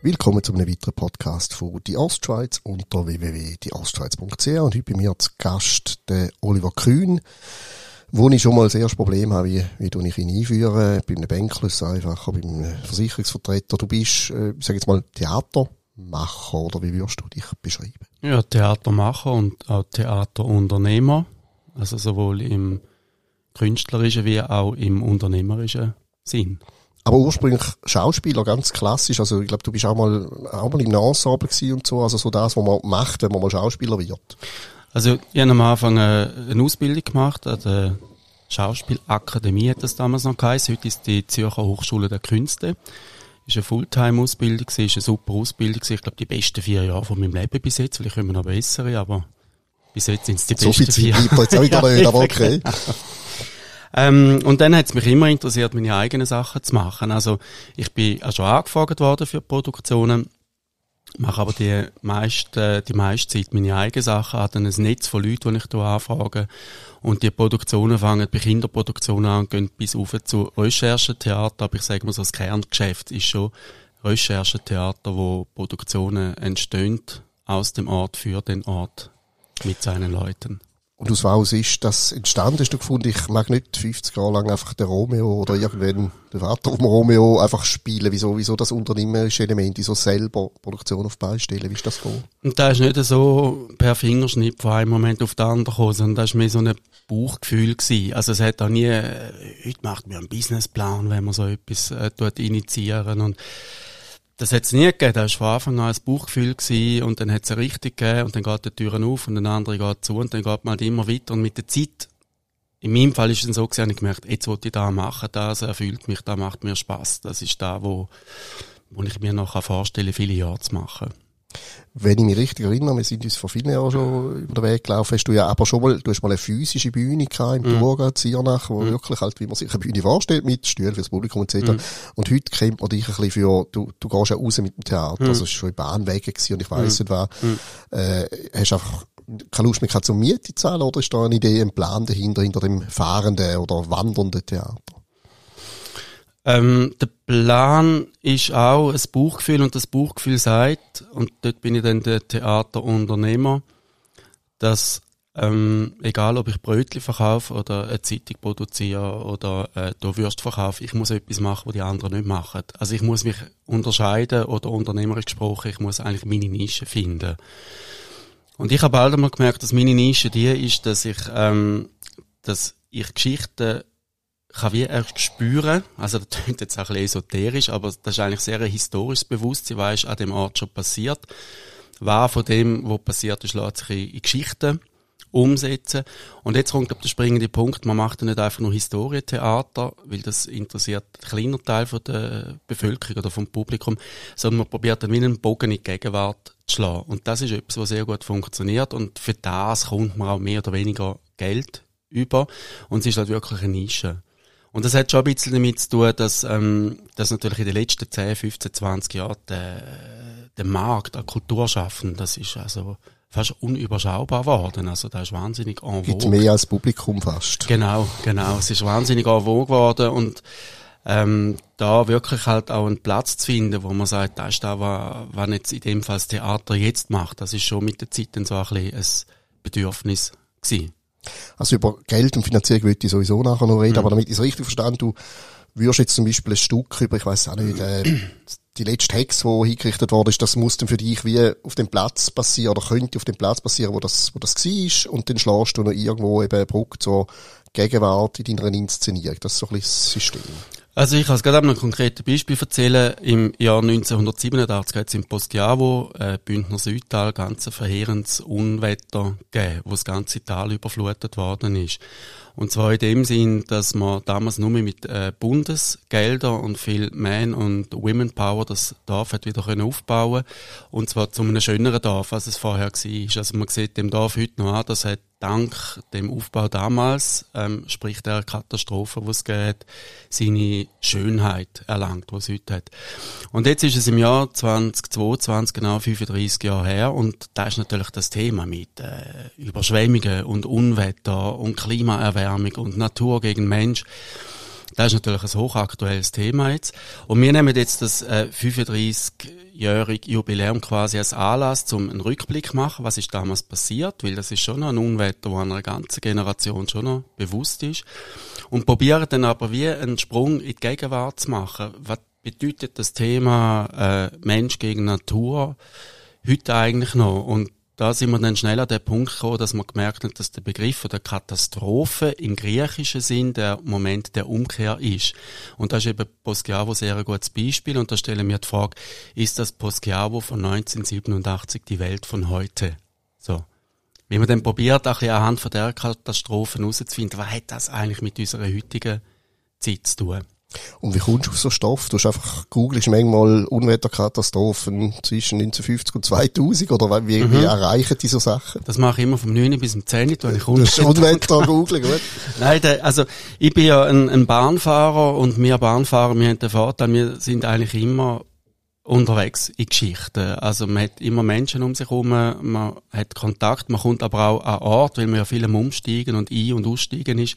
Willkommen zu einem weiteren Podcast von Die Ostschweiz unter www.dieostschweiz.ch und heute bei mir zu Gast der Oliver Kühn, wo ich schon mal das erste Problem habe, wie, wie ich ihn einführen, bei einem es einfacher, bei einem Versicherungsvertreter. Du bist, äh, sag jetzt mal, Theatermacher oder wie würdest du dich beschreiben? Ja, Theatermacher und auch Theaterunternehmer, also sowohl im künstlerischen wie auch im unternehmerischen Sinn. Aber ursprünglich Schauspieler, ganz klassisch. Also ich glaube, du bist auch mal, auch mal im Ensemble und so. Also so das, was man macht, wenn man mal Schauspieler wird. Also ich habe am Anfang äh, eine Ausbildung gemacht an der Schauspielakademie, hat das damals noch geheißen. Heute ist die Zürcher Hochschule der Künste. Ist eine Fulltime-Ausbildung, ist eine super Ausbildung. Ich glaube, die besten vier Jahre von meinem Leben bis jetzt. Vielleicht kommen noch bessere, aber bis jetzt sind es die so besten viel Zeit vier. bleibt da jetzt auch nicht, aber okay. Ähm, und dann hat es mich immer interessiert, meine eigenen Sachen zu machen. Also ich bin auch schon angefragt worden für Produktionen, mache aber die meiste, die meiste Zeit meine eigenen Sachen, habe dann ein Netz von Leuten, die ich hier anfrage. Und die Produktionen fangen bei Kinderproduktionen an gehen bis auf zu Recherchetheater. Aber ich sage mal so, das Kerngeschäft ist schon Recherchetheater, wo Produktionen entstehen aus dem Ort für den Ort mit seinen Leuten. Und aus was ist das entstanden? Hast du gefunden, ich mag nicht 50 Jahre lang einfach den Romeo oder irgendwann den Vater vom Romeo einfach spielen? Wieso, wieso das unternehmerische Element, wieso selber Produktion auf die stellen? Wie ist das gekommen? Und da ist nicht so per Fingerschnipp von einem Moment auf den anderen gekommen, sondern das war mehr so ein Bauchgefühl gewesen. Also es hat auch nie, äh, heute macht man einen Businessplan, wenn man so etwas äh, tut, initiieren und das hat es nie gegeben. Das war von Anfang an ein Bauchgefühl gewesen, und dann hat es Richtung gegeben und dann geht die Türen auf und eine andere geht zu und dann geht man halt immer weiter und mit der Zeit in meinem Fall ist es dann so gewesen, ich gemerkt, jetzt wollte ich da machen, das erfüllt mich, das macht mir Spaß. Das ist da, wo, wo ich mir noch vorstellen viele Jahre zu machen. Wenn ich mich richtig erinnere, wir sind uns vor vielen Jahren schon über den Weg gelaufen, hast du ja aber schon mal, du hast mal eine physische Bühne gehabt im Mhm. Thurgau, Ziernach, wo Mhm. wirklich halt, wie man sich eine Bühne vorstellt, mit Stühlen fürs Publikum etc. Mhm. Und heute kennt man dich ein bisschen für, du, du gehst ja raus mit dem Theater, Mhm. also es ist schon in Bahnwegen gewesen und ich weiss Mhm. nicht was. Mhm. Äh, hast einfach keine Lust mehr gehabt zum Miete zu zahlen oder ist da eine Idee, ein Plan dahinter, hinter dem fahrenden oder wandernden Theater? Ähm, der Plan ist auch ein Bauchgefühl und das Bauchgefühl sagt, und dort bin ich dann der Theaterunternehmer, dass ähm, egal ob ich Brötchen verkaufe oder eine Zeitung produziere oder äh, Würst verkaufe, ich muss etwas machen, was die anderen nicht machen. Also ich muss mich unterscheiden oder unternehmerisch gesprochen, ich muss eigentlich meine Nische finden. Und ich habe bald einmal gemerkt, dass meine Nische die ist, dass ich, ähm, dass ich Geschichten kann wie erst spüren, also das klingt jetzt auch ein bisschen esoterisch, aber das ist eigentlich sehr ein historisches Bewusstsein, was ist an dem Ort schon passiert. Was von dem, was passiert ist, lässt sich in, Geschichten umsetzen. Und jetzt kommt glaub, der springende Punkt, man macht ja nicht einfach nur Historientheater, weil das interessiert einen kleinen Teil von der Bevölkerung oder vom Publikum, sondern man probiert dann wie einen Bogen in die Gegenwart zu schlagen. Und das ist etwas, was sehr gut funktioniert und für das kommt man auch mehr oder weniger Geld über und es ist halt wirklich eine Nische. Und das hat schon ein bisschen damit zu tun, dass, ähm, dass natürlich in den letzten 10, 15, 20 Jahren der, der Markt an Kulturschaffen, das ist also fast unüberschaubar geworden. Also da ist wahnsinnig en Gibt vogue. mehr als Publikum fast. Genau, genau. Es ist wahnsinnig en vogue geworden und ähm, da wirklich halt auch einen Platz zu finden, wo man sagt, das ist da, was, was jetzt in dem Fall das Theater jetzt macht, das ist schon mit der Zeit dann so ein bisschen ein Bedürfnis gewesen. Also über Geld und Finanzierung würde ich sowieso nachher noch reden, Mhm. aber damit ich es richtig verstanden, du würdest jetzt zum Beispiel ein Stück über, ich weiß auch nicht, äh, die letzte Hex, die hingerichtet worden ist, das muss dann für dich wie auf dem Platz passieren oder könnte auf dem Platz passieren, wo das, wo das war und dann schlägst du noch irgendwo eben eine Brücke zur Gegenwart in deiner Inszenierung. Das ist so ein bisschen das System. Also ich kann es gerade einmal ein konkretes Beispiel erzählen. Im Jahr 1987 hat es im Poschiavo, äh, Bündner Südtal, ganz ein verheerendes Unwetter gegeben, wo das ganze Tal überflutet worden ist. Und zwar in dem Sinn, dass man damals nur mit äh, Bundesgeldern und viel Man- und Women-Power das Dorf hat wieder können aufbauen Und zwar zu einem schöneren Dorf, als es vorher war. Also man sieht dem Dorf heute noch an, das hat dank dem Aufbau damals, ähm, sprich der Katastrophe, die es gegeben hat, seine Schönheit erlangt, die es heute hat. Und jetzt ist es im Jahr 2022 genau 35 Jahre her und da ist natürlich das Thema mit äh, Überschwemmungen und Unwetter und Klimaerwärmung und Natur gegen Mensch. Das ist natürlich ein hochaktuelles Thema jetzt. Und wir nehmen jetzt das äh, 35-jährige Jubiläum quasi als Anlass, um einen Rückblick zu machen, was ist damals passiert, weil das ist schon noch ein Unwetter, wo einer ganzen Generation schon noch bewusst ist. Und probieren dann aber wie einen Sprung in die Gegenwart zu machen. Was bedeutet das Thema äh, Mensch gegen Natur heute eigentlich noch? Und da sind wir dann schnell an den Punkt gekommen, dass man gemerkt hat, dass der Begriff der Katastrophe im griechischen Sinn der Moment der Umkehr ist. Und da ist eben Poschiavo sehr ein gutes Beispiel. Und da stellen wir die Frage, ist das Poschiavo von 1987 die Welt von heute? So. Wie man dann probiert, bisschen anhand von der Katastrophen herauszufinden, was hat das eigentlich mit unserer heutigen Zeit zu tun? Und wie kommst du auf so Stoff? Du hast einfach googelst manchmal Unwetterkatastrophen zwischen 1950 und 2000 oder wie, mhm. wie erreichen diese Sachen? Das mache ich immer vom 9 bis zum 10, wenn ich Unwetter Unwetter googeln, gut? Nein, der, also ich bin ja ein, ein Bahnfahrer und wir Bahnfahrer, wir haben den Vorteil, wir sind eigentlich immer unterwegs in Geschichten. Also man hat immer Menschen um sich herum, man hat Kontakt, man kommt aber auch an Ort, weil man ja viel Umsteigen und ein- und aussteigen ist.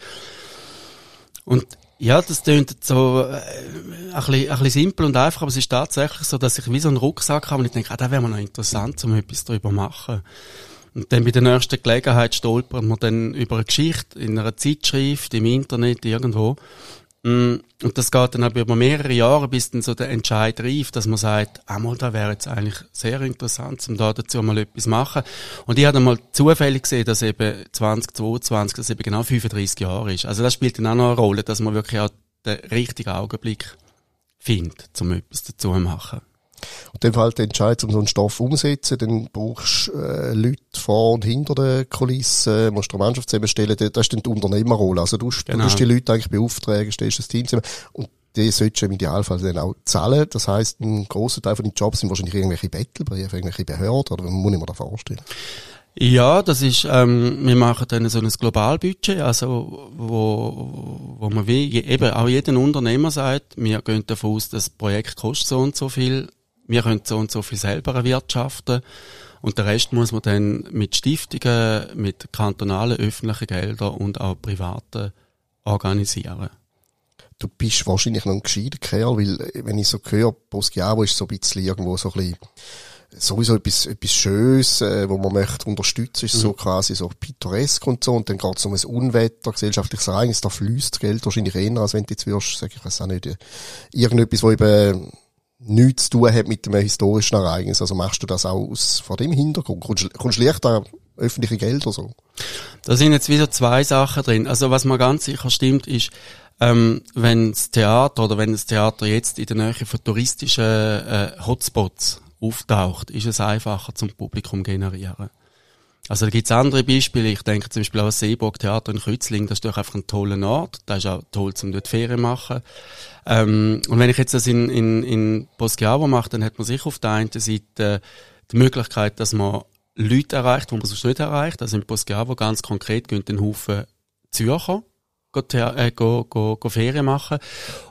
Und ja, das klingt so äh, ein, bisschen, ein bisschen simpel und einfach, aber es ist tatsächlich so, dass ich wie so einen Rucksack habe und ich denke, ah, da wäre mir noch interessant, um etwas darüber machen. Und dann bei der nächsten Gelegenheit stolpert man dann über eine Geschichte in einer Zeitschrift, im Internet, irgendwo. Mm, und das geht dann aber über mehrere Jahre, bis dann so der Entscheid reif, dass man sagt, einmal, da wäre jetzt eigentlich sehr interessant, um da dazu mal etwas machen. Und ich habe dann mal zufällig gesehen, dass eben 2022, das eben genau 35 Jahre ist. Also das spielt dann auch noch eine Rolle, dass man wirklich auch den richtigen Augenblick findet, um etwas dazu zu machen. Und dann fällt der Entscheid, um so einen Stoff umzusetzen, dann brauchst du äh, Leute vor und hinter den Kulissen, musst du eine Mannschaft zusammenstellen, das ist dann die Unternehmerrolle. Also du, genau. du musst die Leute eigentlich beauftragen, stellst das Team zusammen und die solltest du im Idealfall dann auch zahlen. Das heisst, ein grosser Teil von den Jobs sind wahrscheinlich irgendwelche Bettelbriefe, irgendwelche Behörden, oder muss ich mir da vorstellen? Ja, das ist, ähm, wir machen dann so ein Globalbudget, also wo, wo man wie, eben auch jeden Unternehmer sagt, wir gehen davon aus, das Projekt kostet so und so viel, wir können so und so viel selber erwirtschaften und der Rest muss man dann mit Stiftungen, mit kantonalen öffentlichen Geldern und auch privaten organisieren. Du bist wahrscheinlich noch ein gescheiter Kerl, weil wenn ich so höre, Poschiavo ist so ein bisschen irgendwo so ein bisschen sowieso etwas, etwas Schönes, äh, wo man möchte unterstützen, ist mhm. so quasi so pittoresk und so, und dann geht es um ein Unwetter, gesellschaftliches Ereignis, da fließt Geld wahrscheinlich eher, als wenn du jetzt wirst, sag ich weiß auch nicht, irgendetwas, wo eben nichts zu tun hat mit dem historischen Ereignis. Also machst du das auch aus, vor dem Hintergrund? Kommst, kommst leicht an öffentliche Gelder so? Da sind jetzt wieder zwei Sachen drin. Also was man ganz sicher stimmt, ist, ähm, wenn das Theater oder wenn das Theater jetzt in der Nähe von touristischen äh, Hotspots auftaucht, ist es einfacher zum Publikum generieren. Also da gibt's andere Beispiele. Ich denke zum Beispiel auch das Seeburg Theater in Kützling. Das ist doch einfach ein toller Ort. Das ist auch toll, um dort Ferien machen. Ähm, und wenn ich jetzt das in, in, in Poschiavo mache, dann hat man sich auf der einen Seite die Möglichkeit, dass man Leute erreicht, die man sonst nicht erreicht. Also in Poschiavo ganz konkret gehen den Haufen Zürcher go, äh, go, go, go Ferien machen.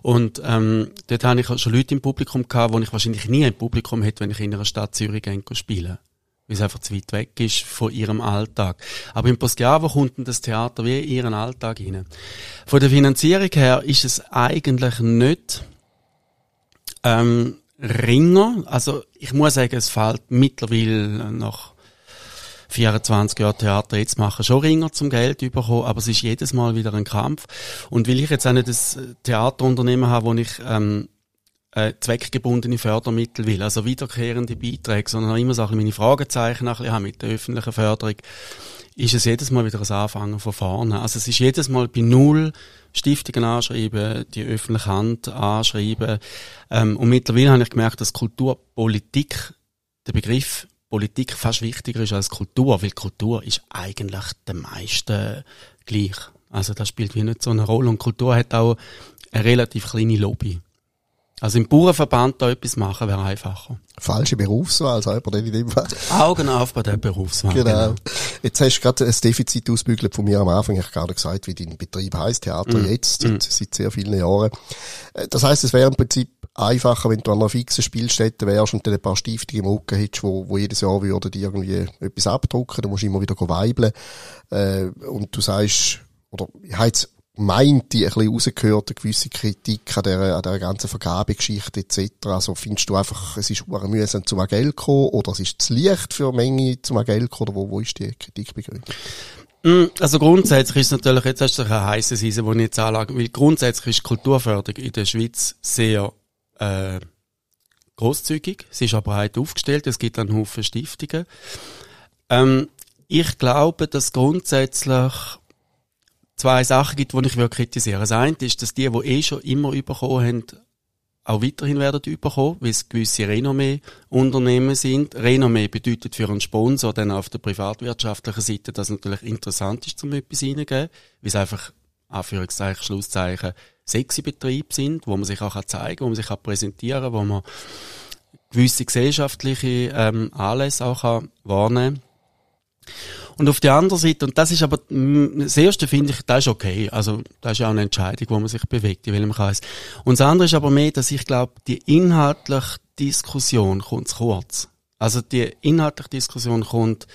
Und ähm, dort habe ich schon Leute im Publikum gehabt, die ich wahrscheinlich nie im Publikum hätte, wenn ich in einer Stadt Zürich gehen spielen weil es einfach zu weit weg ist von ihrem Alltag. Aber im Poschiavo kommt das Theater wie in ihren Alltag hinein. Von der Finanzierung her ist es eigentlich nicht ähm, ringer. Also ich muss sagen, es fällt mittlerweile nach 24 Jahre Theater jetzt machen, schon Ringer zum Geld bekommen, aber es ist jedes Mal wieder ein Kampf. Und weil ich jetzt auch nicht das Theaterunternehmen habe, wo ich ähm, äh, zweckgebundene Fördermittel will, also wiederkehrende Beiträge, sondern immer so meine Fragezeichen ein bisschen mit der öffentlichen Förderung, ist es jedes Mal wieder ein Anfangen von vorne. Also es ist jedes Mal bei Null Stiftungen anschreiben, die öffentliche Hand anschreiben. Ähm, und mittlerweile habe ich gemerkt, dass Kulturpolitik, der Begriff Politik fast wichtiger ist als Kultur, weil Kultur ist eigentlich den meisten gleich. Also das spielt wie nicht so eine Rolle und Kultur hat auch eine relativ kleine Lobby. Also im Bauernverband da etwas machen wäre einfacher. Falsche Berufswahl, selber denn in dem Fall. Augen auf bei der Berufswahl. Genau. genau. Jetzt hast du gerade ein Defizit ausbügelt von mir am Anfang. Ich habe gerade gesagt, wie dein Betrieb heißt, Theater mm. jetzt, seit, mm. seit sehr vielen Jahren. Äh, das heißt, es wäre im Prinzip einfacher, wenn du an einer fixen Spielstätte wärst und dann ein paar Stiftungen im Rücken hättest, wo, wo jedes Jahr würden die irgendwie etwas abdrucken, dann musst du immer wieder weibeln. Äh, und du sagst, oder ich habe jetzt meinte, ein bisschen rausgehört, eine gewisse Kritik an der, an der ganzen Vergabegeschichte etc. Also findest du einfach, es ist mühsam zum Geld kommen oder es ist zu leicht für Menge zum Geld kommen oder wo, wo ist die Kritik begründet? Mm, also grundsätzlich ist es natürlich, jetzt hast du eine heisse Seise, die ich jetzt anlage, weil grundsätzlich ist Kulturförderung in der Schweiz sehr äh, großzügig. Sie ist aber breit aufgestellt, es gibt einen Haufen Stiftungen. Ähm, ich glaube, dass grundsätzlich zwei Sachen gibt, die ich kritisieren Das eine ist, dass die, die eh schon immer bekommen haben, auch weiterhin werden überkommen, weil es gewisse Renommee-Unternehmen sind. Renommee bedeutet für einen Sponsor dann auf der privatwirtschaftlichen Seite, dass es natürlich interessant ist, zum etwas reingeben, weil es einfach, Anführungszeichen, Schlusszeichen, sexy Betriebe sind, wo man sich auch zeigen kann, wo man sich auch präsentieren kann, wo man gewisse gesellschaftliche ähm, Anlässe auch kann wahrnehmen und auf der anderen Seite, und das ist aber, das erste finde ich, das ist okay. Also, das ist ja auch eine Entscheidung, wo man sich bewegt, in welchem Kreis. Und das andere ist aber mehr, dass ich glaube, die inhaltliche Diskussion kommt zu kurz. Also, die inhaltliche Diskussion kommt,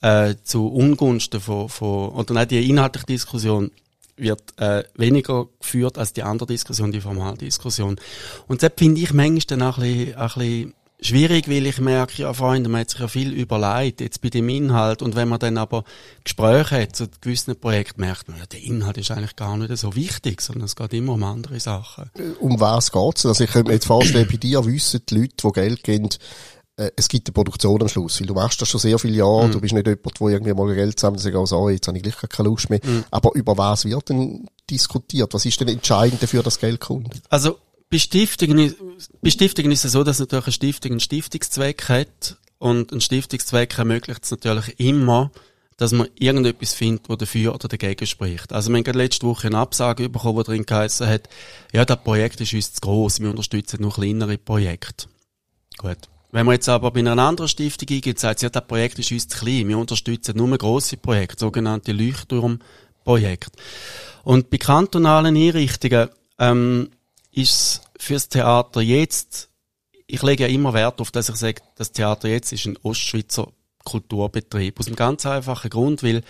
äh, zu Ungunsten von, von, oder nein, die inhaltliche Diskussion wird äh, weniger geführt als die andere Diskussion, die Formaldiskussion. Und das finde ich manchmal dann auch ein bisschen, ein bisschen schwierig, weil ich merke, ja, Freunde, man hat sich ja viel überlegt, jetzt bei dem Inhalt. Und wenn man dann aber Gespräche hat zu gewissen Projekten, merkt man, ja, der Inhalt ist eigentlich gar nicht so wichtig, sondern es geht immer um andere Sachen. Um was geht's? Also ich könnte mir jetzt vorstellen, bei dir wissen die Leute, die Geld geben, äh, es gibt eine Produktion am Schluss, weil du machst das schon sehr viele Jahre, mm. du bist nicht jemand, der irgendwie mal Geld zusammen sagt, oh, so, jetzt habe ich gleich keine Lust mehr. Mm. Aber über was wird denn diskutiert? Was ist denn entscheidend dafür, dass Geld kommt? Also, bei Stiftungen, bei Stiftungen ist es so, dass natürlich eine Stiftung einen Stiftungszweck hat und ein Stiftungszweck ermöglicht es natürlich immer, dass man irgendetwas findet, wo dafür oder dagegen spricht. Also wir haben gerade letzte Woche eine Absage bekommen, wo drin geheißen hat, ja, das Projekt ist uns zu gross, wir unterstützen nur kleinere Projekte. Gut. Wenn man jetzt aber bei einer anderen Stiftung eingeht, sagt sie, ja, das Projekt ist uns zu klein, wir unterstützen nur grosse Projekte, sogenannte Leuchtturmprojekte. Und bei kantonalen Einrichtungen ähm, ist fürs Theater jetzt, ich lege ja immer Wert auf, dass ich sage, das Theater jetzt ist ein Ostschweizer Kulturbetrieb. Aus einem ganz einfachen Grund, weil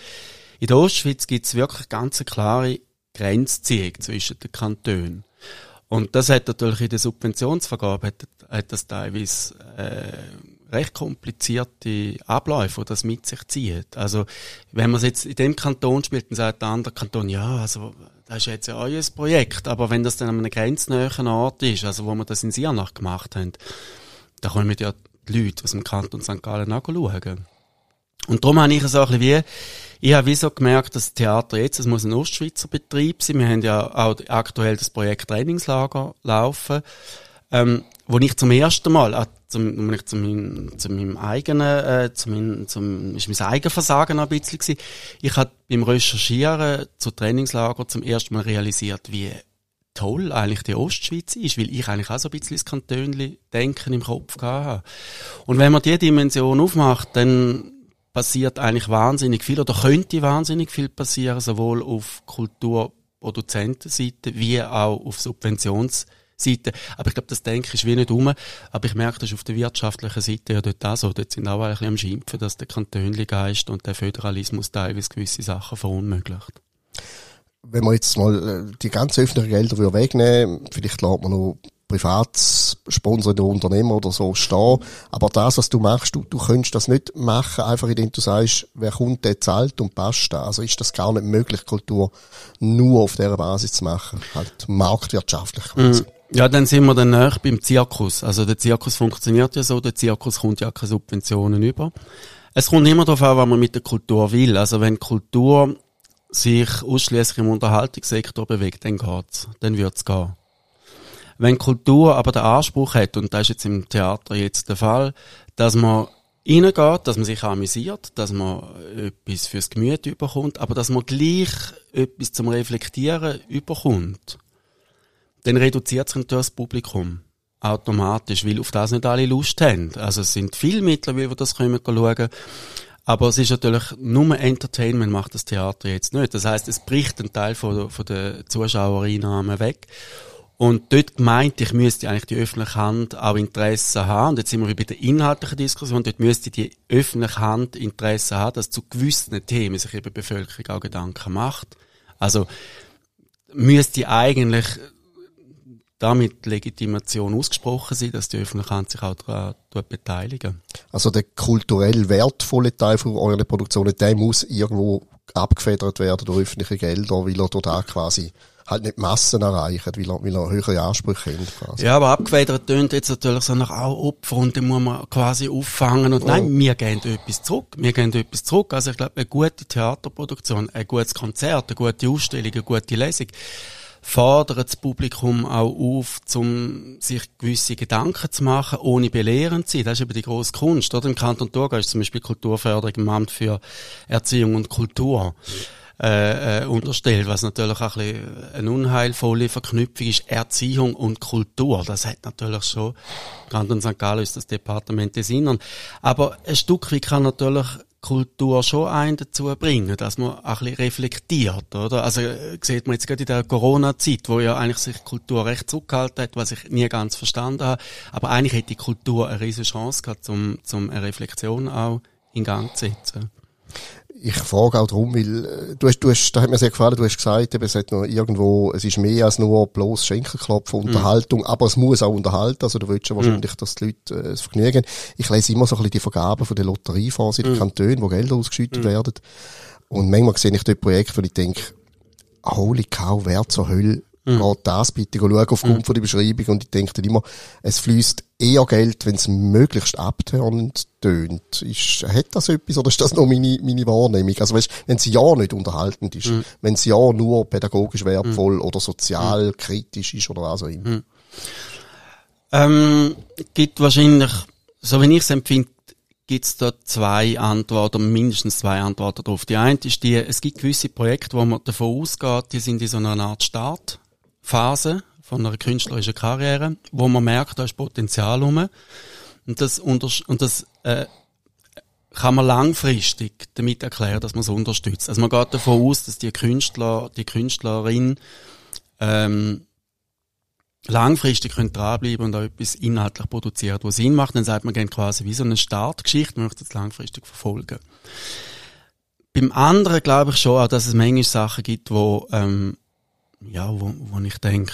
in der Ostschweiz gibt es wirklich ganz klare Grenzziehung zwischen den Kantonen. Und das hat natürlich in der Subventionsvergabe hat, hat das teilweise äh, recht komplizierte Abläufe, die das mit sich zieht. Also wenn man es jetzt in dem Kanton spielt, dann sagt der andere Kanton, ja, also das ist jetzt ja euer Projekt, aber wenn das dann an einem grenznähen Ort ist, also wo wir das in Siernach gemacht haben, da kommen ja die Leute aus dem Kanton St. Gallen nachschauen. Und darum habe ich so ein bisschen wie, ich habe wie so gemerkt, dass das Theater jetzt, es muss ein Ostschweizer Betrieb sein. Wir haben ja auch aktuell das Projekt Trainingslager laufen, ähm, wo ich zum ersten Mal, äh, zum, zu meinem, zu meinem eigenen, äh, zu meinem, zum, ist mein eigenes Versagen ein bisschen gewesen. Ich habe beim Recherchieren zu Trainingslager zum ersten Mal realisiert, wie toll eigentlich die Ostschweiz ist, weil ich eigentlich auch so ein bisschen das Kantönli-Denken im Kopf hatte. Und wenn man diese Dimension aufmacht, dann passiert eigentlich wahnsinnig viel oder könnte wahnsinnig viel passieren, sowohl auf Kulturproduzentenseite wie auch auf Subventionsseite. Aber ich glaube, das Denken ist wie nicht um. Aber ich merke, das ist auf der wirtschaftlichen Seite ja dort auch so. Dort sind auch ein bisschen am Schimpfen, dass der Kantönli-Geist und der Föderalismus teilweise gewisse Sachen verunmöglicht wenn man jetzt mal äh, die ganzen öffentlichen Gelder wegnehmen vielleicht lässt man noch privatsponsorde Unternehmen oder so stehen. Aber das, was du machst, du, du könntest das nicht machen, einfach indem du sagst, wer kommt, der zahlt und passt da. Also ist das gar nicht möglich, Kultur nur auf dieser Basis zu machen. Halt marktwirtschaftlich quasi. Mm. Ja, dann sind wir dann näher beim Zirkus. Also der Zirkus funktioniert ja so, der Zirkus kommt ja keine Subventionen über. Es kommt immer darauf an, was man mit der Kultur will. Also wenn Kultur sich ausschließlich im Unterhaltungssektor bewegt, dann geht's. Dann wird's gehen. Wenn Kultur aber den Anspruch hat, und das ist jetzt im Theater jetzt der Fall, dass man reingeht, dass man sich amüsiert, dass man etwas fürs Gemüt überkommt, aber dass man gleich etwas zum Reflektieren überkommt, dann reduziert sich natürlich das Publikum automatisch, weil auf das nicht alle Lust haben. Also es sind viele mittlerweile, die das können schauen. Aber es ist natürlich nur Entertainment macht das Theater jetzt nicht. Das heißt, es bricht einen Teil von von der Zuschauereinnahmen weg. Und dort gemeint, ich müsste eigentlich die öffentliche Hand auch Interesse haben. Und jetzt sind wir bei der inhaltlichen Diskussion. Dort müsste die öffentliche Hand Interesse haben, dass zu gewissen Themen sich eben die Bevölkerung auch Gedanken macht. Also, müsste eigentlich damit Legitimation ausgesprochen sein, dass die Öffentlichkeit sich auch daran beteiligen. Also der kulturell wertvolle Teil von eurer Produktion, der muss irgendwo abgefedert werden durch öffentliche Gelder, weil er da quasi halt nicht Massen erreicht, weil er, weil er höhere Ansprüche hat. Quasi. Ja, aber abgefedert tönt jetzt natürlich so nach auch Opfer und den muss man quasi auffangen und oh. nein, wir gehen etwas zurück, wir gehen etwas zurück. Also ich glaube, eine gute Theaterproduktion, ein gutes Konzert, eine gute Ausstellung, eine gute Lesung fordern das Publikum auch auf, um sich gewisse Gedanken zu machen, ohne belehrend zu sein. Das ist eben die grosse Kunst. Oder? Im Kanton Thurgau ist zum Beispiel Kulturförderung im Amt für Erziehung und Kultur äh, äh, unterstellt, was natürlich auch ein bisschen eine unheilvolle Verknüpfung ist. Erziehung und Kultur, das hat natürlich schon, Kanton St. Gallen ist das Departement des Innern. Aber ein Stück wie kann natürlich Kultur schon einen dazu bringen, dass man ein bisschen reflektiert, oder? Also, äh, sieht man jetzt gerade in der Corona-Zeit, wo ja eigentlich sich Kultur recht zurückgehalten hat, was ich nie ganz verstanden habe. Aber eigentlich hätte die Kultur eine riesige Chance gehabt, um, um eine Reflexion auch in Gang zu setzen ich frage auch darum, weil äh, du hast, du hast, da hat mir sehr gefallen, du hast gesagt, eben, es hat noch irgendwo, es ist mehr als nur bloß Schenkelklopfen, mhm. Unterhaltung, mm. aber es muss auch unterhalten, also du willst ja wahrscheinlich, mm. dass die Leute äh, es vergnügen. Ich lese immer so ein bisschen die Vergaben von den Lotteriefonds in den mm. Kantonen, wo Gelder ausgeschüttet mm. werden. Und manchmal sehe ich dort Projekte, wo ich denke, holy cow, wer zur Hölle Mhm. Geht das bitte schauen aufgrund mhm. von der Beschreibung. Und ich denke dann immer, es fließt eher Geld, wenn es möglichst abtörend tönt. Ist, hat das etwas oder ist das nur meine, meine Wahrnehmung? Also weißt, wenn es ja nicht unterhaltend ist, mhm. wenn es ja nur pädagogisch wertvoll mhm. oder sozial mhm. kritisch ist oder was auch immer. Mhm. Ähm, gibt wahrscheinlich, so wie ich es empfinde, gibt es da zwei Antworten, mindestens zwei Antworten drauf. Die eine ist die, es gibt gewisse Projekte, wo man davon ausgeht, die sind in so einer Art Start Phase von einer künstlerischen Karriere, wo man merkt, da ist Potenzial rum. Und das, und das äh, kann man langfristig damit erklären, dass man es unterstützt. Also man geht davon aus, dass die Künstler, die Künstlerin ähm, langfristig können dranbleiben und auch etwas inhaltlich produziert, was Sinn macht. Dann sagt man gerne quasi wie so eine Startgeschichte, man möchte es langfristig verfolgen. Beim anderen glaube ich schon auch, dass es manchmal Sachen gibt, wo ähm, ja, wo, wo ich denke,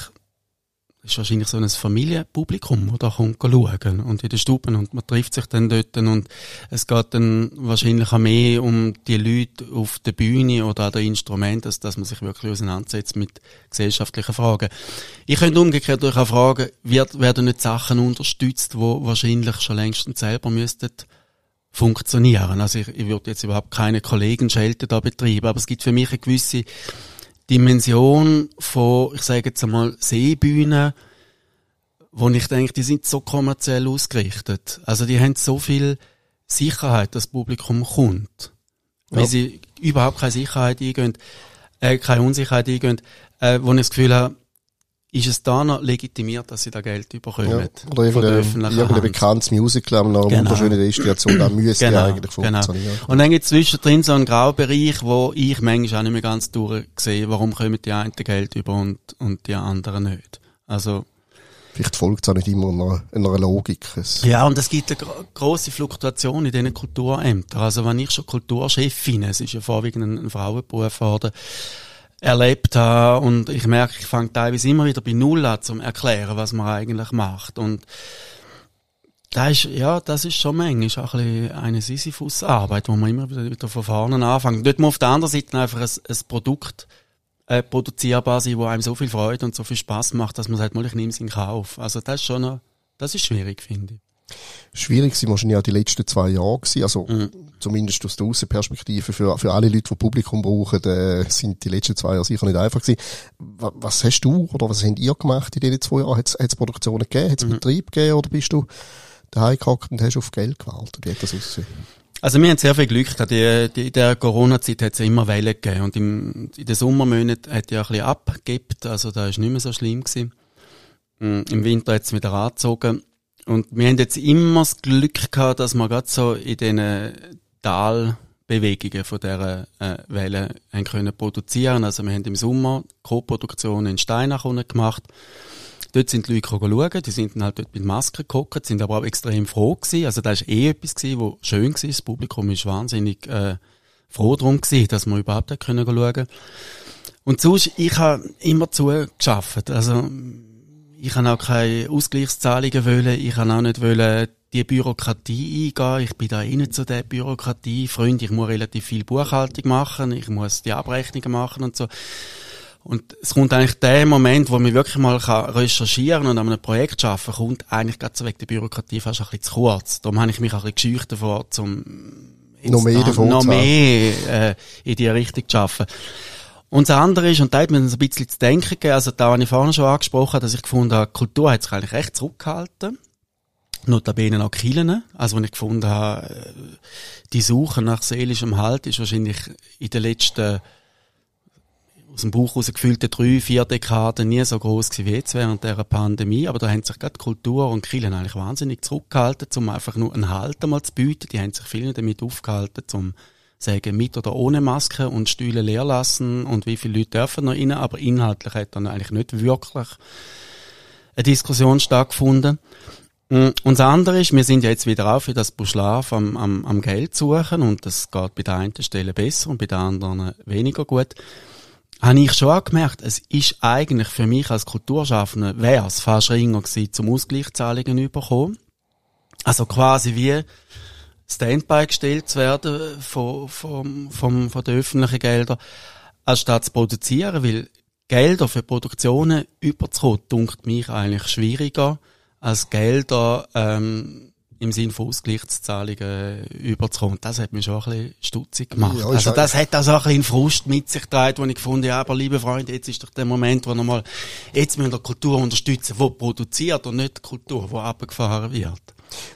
ist wahrscheinlich so ein Familienpublikum, das da kommt schauen und in den Stuben und man trifft sich dann dort und es geht dann wahrscheinlich auch mehr um die Leute auf der Bühne oder an den Instrumenten, als dass man sich wirklich auseinandersetzt mit gesellschaftlichen Fragen. Ich könnte umgekehrt durch auch fragen, wird, werden nicht Sachen unterstützt, wo wahrscheinlich schon längst selber müssten funktionieren. Also ich, ich würde jetzt überhaupt keine Kollegenschelte da betreiben, aber es gibt für mich eine gewisse Dimension von, ich sage jetzt einmal, Seebühnen, wo ich denke, die sind so kommerziell ausgerichtet. Also die haben so viel Sicherheit, dass das Publikum kommt. Ja. Weil sie überhaupt keine Sicherheit eingehen, äh, keine Unsicherheit eingehen, äh, wo ich das Gefühl habe, ist es da noch legitimiert, dass sie da Geld bekommen? Ja, oder irgendein, irgendein bekanntes Musical einer genau. wunderschönen Destination, da müsste genau, eigentlich genau. funktionieren. Genau. Und dann gibt es zwischendrin so einen Graubereich, wo ich manchmal auch nicht mehr ganz durchsehe, warum kommen die einen Geld über und, und die anderen nicht. Also, Vielleicht folgt es auch nicht immer einer, einer Logik. Ja, und es gibt eine grosse Fluktuation in diesen Kulturämtern. Also wenn ich schon Kulturchefin, es ist ja vorwiegend ein, ein Frauenberuf geworden, erlebt habe und ich merke, ich fange teilweise immer wieder bei Null an, zum erklären, was man eigentlich macht und das ist, ja, das ist schon manchmal auch ein bisschen eine Sisyphus-Arbeit, wo man immer wieder, von vorne anfängt. Dort muss auf der anderen Seite einfach ein, ein Produkt äh, produzierbar sein, wo einem so viel Freude und so viel Spaß macht, dass man sagt, mal, ich nehme es in Kauf. Also das ist schon, noch, das ist schwierig, finde ich. Schwierig sind wahrscheinlich auch die letzten zwei Jahre gewesen. Also, mhm. zumindest aus der Außenperspektive für, für alle Leute, die Publikum brauchen, äh, sind die letzten zwei Jahre sicher nicht einfach gewesen. Was hast du oder was habt ihr gemacht in diesen zwei Jahren? Hat es Produktionen gegeben? Hat es mhm. Betrieb gegeben? Oder bist du daheim gehockt und hast auf Geld gewartet? Wie hat das ausgesehen? Also wir haben sehr viel Glück gehabt. Die, die, in der Corona-Zeit hat es ja immer Wellen gegeben. Und im, in den Sommermonaten hat ja ein bisschen abgegebt. Also da ist nicht mehr so schlimm gewesen. Mm, Im Winter hat es wieder angezogen. Und wir haben jetzt immer das Glück gehabt, dass wir gerade so in diesen Talbewegungen von dieser äh, Welle haben können produzieren. Also wir haben im Sommer Co-Produktion in Steinach gemacht. Dort sind die Leute schauen, die sind dann halt dort mit Masken geguckt, sind aber auch extrem froh gewesen. Also das war eh etwas gewesen, wo schön war. Das Publikum ist wahnsinnig äh, froh darum gewesen, dass wir überhaupt schauen können Und sonst, ich habe immer zugeschafft. Also, ich habe auch keine Ausgleichszahlungen wollen. Ich habe auch nicht wollen die Bürokratie eingehen. Ich bin da eh nicht so der Bürokratie. Freund, ich muss relativ viel Buchhaltung machen. Ich muss die Abrechnungen machen und so. Und es kommt eigentlich der Moment, wo man wirklich mal recherchieren und an einem Projekt arbeiten kommt eigentlich gerade so wegen der Bürokratie fast ein bisschen zu kurz. Darum habe ich mich ein bisschen gescheucht davor, um noch mehr, davon noch mehr äh, in die Richtung zu arbeiten. Und das andere ist, und da hat mir ein bisschen zu denken gegeben, also da habe ich vorhin schon angesprochen, dass ich gefunden habe, Kultur hat sich eigentlich recht zurückgehalten. Notabene auch Kielen. Also, wenn ich gefunden habe, äh, die Suche nach seelischem Halt ist wahrscheinlich in den letzten aus dem Buch herausgefüllte drei, vier Dekaden nie so groß gewesen wie jetzt während der Pandemie. Aber da haben sich gerade Kultur und Kirchen eigentlich wahnsinnig zurückgehalten, um einfach nur einen Halt einmal zu bieten. Die haben sich viel damit aufgehalten, um sagen, mit oder ohne Maske und Stühle leer lassen und wie viele Leute dürfen noch rein. Aber inhaltlich hat dann eigentlich nicht wirklich eine Diskussion stattgefunden. Mm, und das andere ist, wir sind ja jetzt wieder auf für das Buschlaf am, am, am Geld suchen und das geht bei der einen Stelle besser und bei der anderen weniger gut habe ich schon auch gemerkt, es ist eigentlich für mich als Kulturschaffender, wäre es fast ringer gewesen, zum Ausgleichszahlungen überkommen. Also quasi wie Standby gestellt zu werden von, von, von, von den öffentlichen Geldern, anstatt zu produzieren, weil Gelder für Produktionen überzukommen, dunkt mich eigentlich schwieriger, als Gelder ähm, im Sinn von Ausgleichszahlungen überzukommen. Das hat mich schon ein bisschen stutzig gemacht. Ja, also das hat auch so ein bisschen Frust mit sich getragen, wo ich gefunden habe, aber liebe Freunde, jetzt ist doch der Moment, wo nochmal, jetzt müssen wir Kultur unterstützen, die produziert und nicht die Kultur, die abgefahren wird.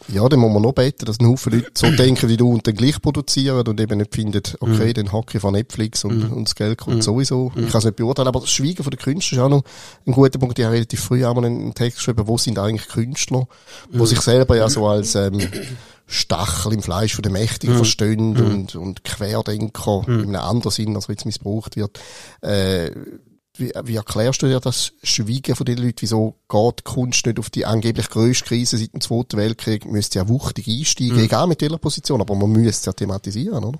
Ja, dann muss man noch beten, dass ein Haufen Leute so denken wie du und dann gleich produzieren und eben nicht finden, okay, mm. dann hacke ich von Netflix und, mm. und das Geld kommt mm. sowieso. Ich kann es nicht beurteilen, aber das Schweigen von den Künstlern ist auch noch ein guter Punkt. Ich habe relativ früh einmal einen Text geschrieben, wo sind eigentlich Künstler, wo sich selber ja so als ähm, Stachel im Fleisch von den Mächtigen mm. verstehen mm. und, und Querdenker in einem anderen Sinn, als jetzt missbraucht wird. Äh, wie, wie erklärst du dir das Schweigen von den Leuten? Wieso geht Kunst nicht auf die angeblich grösste Krise seit dem Zweiten Weltkrieg? Müsste ja wuchtig einsteigen, mhm. egal mit welcher Position, aber man müsste es ja thematisieren, oder?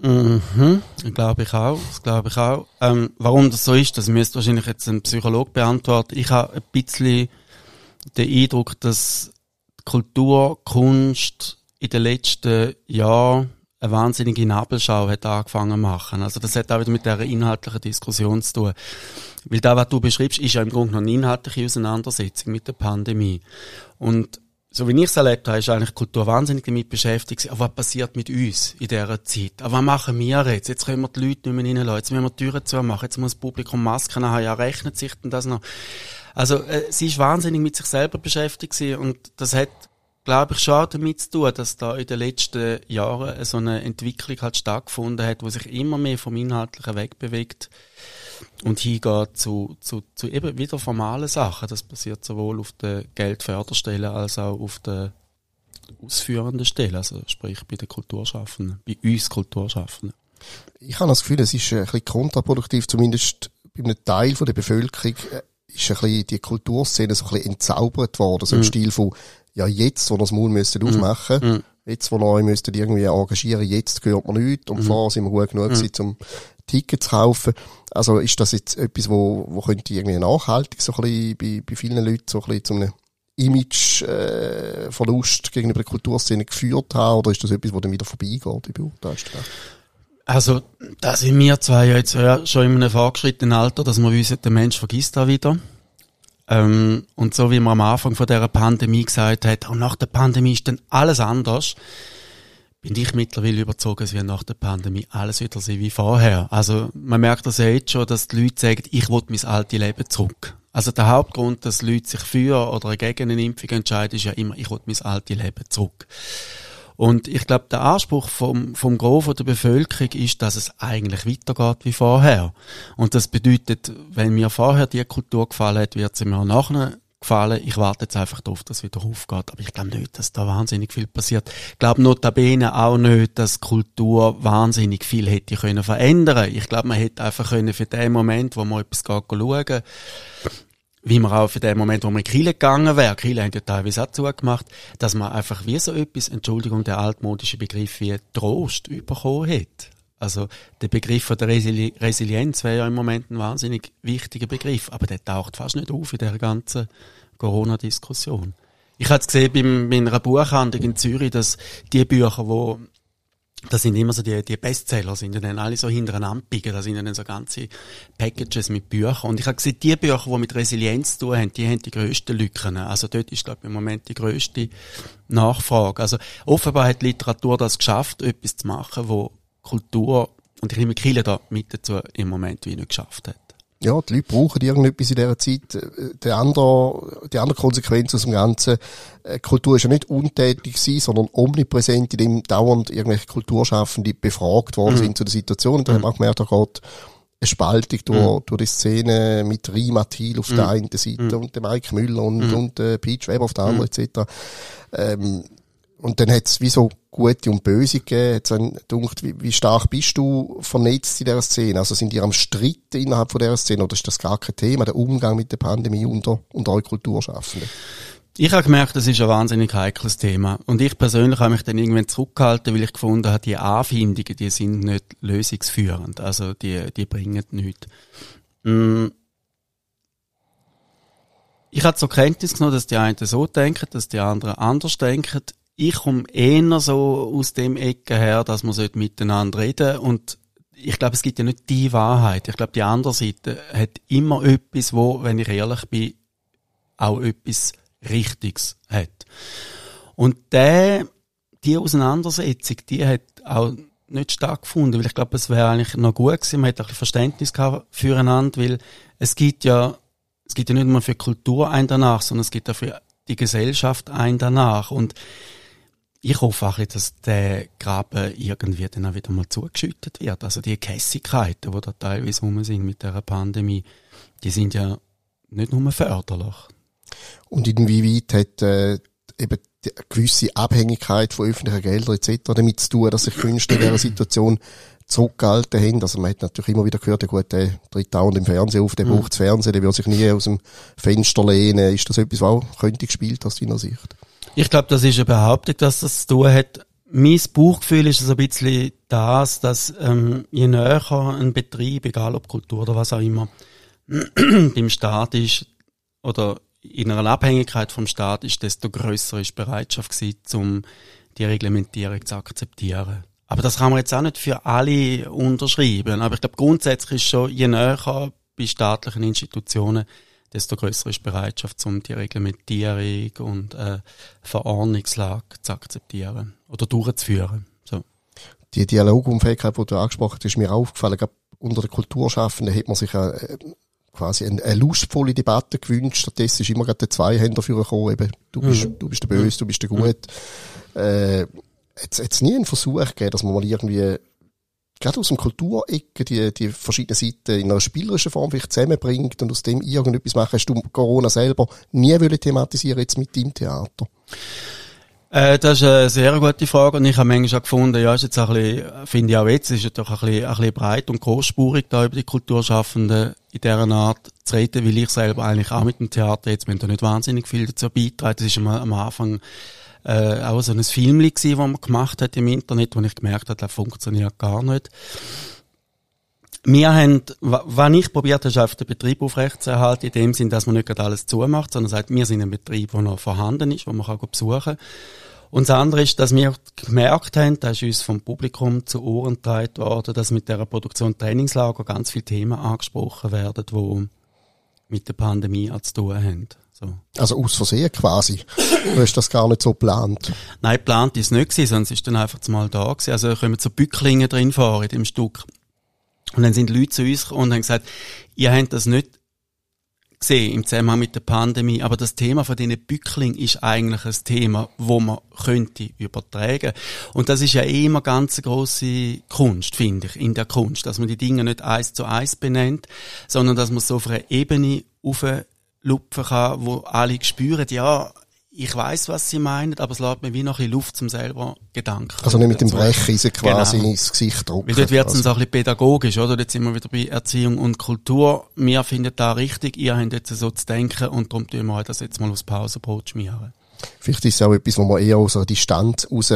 Mhm, glaube ich auch, das glaube ich auch. Ähm, warum das so ist, das müsste wahrscheinlich jetzt ein Psychologe beantworten. Ich habe ein bisschen den Eindruck, dass Kultur, Kunst in den letzten Jahren eine wahnsinnige Nabelschau hat angefangen zu machen. Also das hat auch wieder mit der inhaltlichen Diskussion zu tun. Weil da, was du beschreibst, ist ja im Grunde noch eine inhaltliche Auseinandersetzung mit der Pandemie. Und so wie ich es erlebt habe, ist eigentlich Kultur wahnsinnig damit beschäftigt. Aber was passiert mit uns in dieser Zeit? Aber was machen wir jetzt? Jetzt können wir die Leute nicht mehr reinlassen. Jetzt müssen wir die Türen zumachen. Jetzt muss das Publikum Masken haben. Ja, rechnet sich denn das noch? Also, äh, sie ist wahnsinnig mit sich selber beschäftigt und das hat glaube ich, schon damit zu tun, dass da in den letzten Jahren so eine Entwicklung halt stattgefunden hat, wo sich immer mehr vom Inhaltlichen wegbewegt und hingeht zu, zu, zu eben wieder formalen Sachen. Das passiert sowohl auf der Geldförderstelle als auch auf der ausführenden Stelle, also sprich bei den Kulturschaffenden, bei uns Kulturschaffenden. Ich habe das Gefühl, es ist ein bisschen kontraproduktiv, zumindest bei einem Teil der Bevölkerung äh, ist ein bisschen die Kulturszene so ein bisschen entzaubert worden, so im mhm. Stil von, ja, jetzt, wo wir das Maul müssen mhm. aufmachen, mhm. jetzt, wo wir euch irgendwie engagieren, jetzt gehört man nichts und mhm. vorher sind wir gut genug mhm. um Ticket zu kaufen. Also ist das jetzt etwas, wo, wo könnte irgendwie nachhaltig so ein bisschen bei, bei vielen Leuten so ein bisschen zu einem Image-Verlust äh, gegenüber der Kulturszene geführt haben, oder ist das etwas, wo dann wieder vorbeigeht? Wie beurteilst du das? Also, da sind wir zwei ja jetzt schon in einem fortgeschrittenen Alter, dass wir wissen, der Mensch vergisst da wieder. Ähm, und so wie man am Anfang von der Pandemie gesagt hat, und nach der Pandemie ist dann alles anders, bin ich mittlerweile überzogen, es wird nach der Pandemie alles wieder so wie vorher. Also man merkt das jetzt schon, dass die Leute sagen, ich will mein altes Leben zurück. Also der Hauptgrund, dass Leute sich für oder gegen eine Impfung entscheiden, ist ja immer, ich will mein altes Leben zurück. Und ich glaube, der Anspruch vom, vom Gros der Bevölkerung ist, dass es eigentlich weitergeht wie vorher. Und das bedeutet, wenn mir vorher die Kultur gefallen hat, wird sie mir auch nachher gefallen. Ich warte jetzt einfach darauf, dass es wieder aufgeht. Aber ich glaube nicht, dass da wahnsinnig viel passiert. Ich glaube notabene auch nicht, dass Kultur wahnsinnig viel hätte können verändern. Ich glaube, man hätte einfach können für den Moment, wo man etwas schauen, wie man auch für den Moment, wo man in Kiel gegangen wäre, Kiel haben ja teilweise auch zugemacht, dass man einfach wie so etwas, Entschuldigung, der altmodische Begriff wie Trost bekommen hat. Also der Begriff der Resili Resilienz wäre ja im Moment ein wahnsinnig wichtiger Begriff, aber der taucht fast nicht auf in der ganzen Corona-Diskussion. Ich habe gesehen bei meiner Buchhandlung in Zürich, dass die Bücher, wo das sind immer so die, die Bestseller, sind ja dann alle so hintereinander biegen. Da sind dann so ganze Packages mit Büchern. Und ich habe gesehen, die Bücher, die mit Resilienz zu tun haben, die haben die grössten Lücken. Also dort ist, glaube ich, im Moment die grösste Nachfrage. Also offenbar hat die Literatur das geschafft, etwas zu machen, wo Kultur, und ich nehme Kiel da mit dazu, im Moment wie nicht geschafft hat. Ja, die Leute brauchen irgendetwas in dieser Zeit. Äh, die andere, die andere Konsequenz aus dem Ganzen, äh, Kultur ist ja nicht untätig gewesen, sondern omnipräsent, indem dauernd irgendwelche Kulturschaffende befragt worden mhm. sind zu der Situation. Und da mhm. haben wir auch gemerkt, da geht eine Spaltung durch, mhm. durch die Szene mit Rima Thiel auf mhm. der einen Seite mhm. und dem Mike Müller und, mhm. und äh, Peach Weber auf der anderen mhm. etc. Ähm, und dann hat es wie so gute und böse gegeben. Hat's gedacht, wie, wie stark bist du vernetzt in dieser Szene? Also sind ihr am Streit innerhalb von dieser Szene oder ist das gar kein Thema, der Umgang mit der Pandemie unter, unter euren Kulturschaffenden? Ich habe gemerkt, das ist ein wahnsinnig heikles Thema. Und ich persönlich habe mich dann irgendwann zurückgehalten, weil ich gefunden habe, die Anfindungen, die sind nicht lösungsführend. Also die, die bringen nichts. Mm. Ich habe zur Kenntnis genommen, dass die einen so denken, dass die anderen anders denken ich komme eher so aus dem Ecke her, dass man miteinander reden und ich glaube, es gibt ja nicht die Wahrheit. Ich glaube, die andere Seite hat immer etwas, wo, wenn ich ehrlich bin, auch etwas Richtiges hat. Und der, die Auseinandersetzung, die hat auch nicht stattgefunden, weil ich glaube, es wäre eigentlich noch gut gewesen, man hätte ein bisschen Verständnis gehabt füreinander, weil es gibt ja, es gibt ja nicht nur für Kultur ein danach, sondern es gibt auch für die Gesellschaft ein danach. Und ich hoffe auch, dass der Graben irgendwie dann auch wieder mal zugeschüttet wird. Also die Kässigkeiten, die da teilweise rum sind mit der Pandemie, die sind ja nicht nur förderlich. Und inwieweit hat äh, eben die gewisse Abhängigkeit von öffentlichen Geldern etc. damit zu tun, dass sich Künstler in dieser Situation zurückgehalten haben. Also man hat natürlich immer wieder gehört, der gut, der tritt dauernd im Fernsehen auf, der mhm. braucht das Fernsehen, der will sich nie aus dem Fenster lehnen. Ist das etwas, was auch könnte gespielt aus deiner Sicht? Ich glaube, das ist eine Behauptung, dass das zu tun hat. Mein Bauchgefühl ist so ein bisschen das, dass ähm, je näher ein Betrieb, egal ob Kultur oder was auch immer, beim Staat ist oder in einer Abhängigkeit vom Staat ist, desto größer ist die Bereitschaft gewesen, um die Reglementierung zu akzeptieren. Aber das kann man jetzt auch nicht für alle unterschreiben. Aber ich glaube, grundsätzlich ist schon, je näher bei staatlichen Institutionen desto größer ist die Bereitschaft, um die Reglementierung und äh, Verordnungslage zu akzeptieren oder durchzuführen. So. Die Dialogumfähigkeit, die du angesprochen hast, ist mir aufgefallen. Glaub, unter den Kulturschaffenden hat man sich äh, quasi eine, eine lustvolle Debatte gewünscht. Stattdessen ist immer gerade der Zweihänder für gekommen, eben, du bist, mhm. du bist der Böse, du bist der Gut. Mhm. Äh, jetzt, jetzt nie einen Versuch gegeben, dass man mal irgendwie gerade aus dem Kulturecke die, die verschiedenen Seiten in einer spielerischen Form vielleicht zusammenbringt und aus dem irgendetwas machen. Hast du Corona selber nie wollen thematisieren jetzt mit deinem Theater? Äh, das ist eine sehr gute Frage und ich habe manchmal auch gefunden, ja, ist jetzt ein bisschen, finde ich auch jetzt, ist es doch ein bisschen, ein bisschen breit und großspurig da über die Kulturschaffenden in dieser Art zu reden, weil ich selber eigentlich auch mit dem Theater jetzt, wenn da nicht wahnsinnig viel dazu beitragen. Das ist am Anfang äh, auch so ein Film das man gemacht hat im Internet, wo ich gemerkt habe, das funktioniert gar nicht. Wir haben, was ich probiert habe, ist einfach den Betrieb aufrechtzuerhalten, in dem Sinn, dass man nicht gerade alles zumacht, sondern sagt, wir sind ein Betrieb, der noch vorhanden ist, wo man kann besuchen kann. Und das andere ist, dass wir gemerkt haben, da ist uns vom Publikum zu Ohren getragen worden, dass mit der Produktion Trainingslager ganz viele Themen angesprochen werden, die mit der Pandemie zu tun haben. So. Also aus Versehen quasi. du hast das gar nicht so geplant. Nein, geplant ist es nicht gewesen, sonst ist dann einfach mal da gewesen. Also können so Bücklinge drin fahren in dem Stück. Und dann sind Leute zu uns und haben gesagt, ihr habt das nicht gesehen im Zusammenhang mit der Pandemie, aber das Thema von diesen Bückling ist eigentlich ein Thema, wo man könnte übertragen. Und das ist ja eh immer ganz eine grosse Kunst, finde ich, in der Kunst, dass man die Dinge nicht eins zu eins benennt, sondern dass man so auf einer Ebene auf lupfen kann, wo alle spüren, ja, ich weiß, was sie meinen, aber es lässt mir wie noch ein bisschen Luft zum selber Gedanken. Also nicht mit dem Brecheisen quasi genau. ins Gesicht drucken. Weil dort wird es also. auch ein bisschen pädagogisch, oder? Jetzt sind wir wieder bei Erziehung und Kultur. Wir finden da richtig, ihr habt jetzt so zu denken und darum tun wir das jetzt mal aufs Pausenbrot schmieren. Vielleicht ist es auch etwas, wo man eher aus einer Distanz raus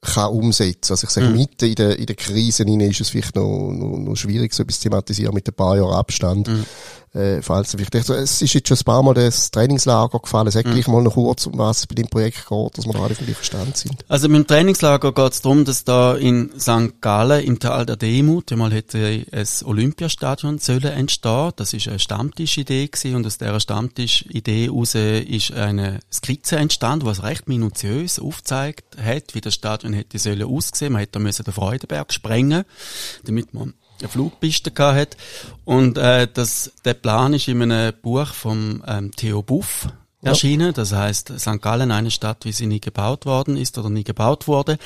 kann umsetzen. Also ich sage, mhm. mitten in der, in der Krise ist es vielleicht noch, noch, noch schwierig, so etwas zu thematisieren mit ein paar Jahren Abstand. Mhm äh, falls vielleicht, also, es ist jetzt schon ein paar Mal das Trainingslager gefallen. Sag mhm. gleich mal noch kurz, um was es bei dem Projekt geht, dass wir da alle vielleicht verstanden sind. Also mit dem Trainingslager geht es darum, dass da in St. Gallen im Tal der Demut mal hätte ein Olympiastadion sollen entstehen. Das ist eine Stammtischidee gewesen und aus dieser Stammtischidee heraus ist eine Skizze entstanden, was recht minutiös aufzeigt hat, wie das Stadion hätte sollen aussehen. Man hätte da müssen den Freudenberg sprengen, damit man eine Flugpiste gehabt Und äh, das, der Plan ist in einem Buch vom ähm, Theo Buff erschienen. Das heißt, St. Gallen, eine Stadt, wie sie nie gebaut worden ist oder nie gebaut wurde.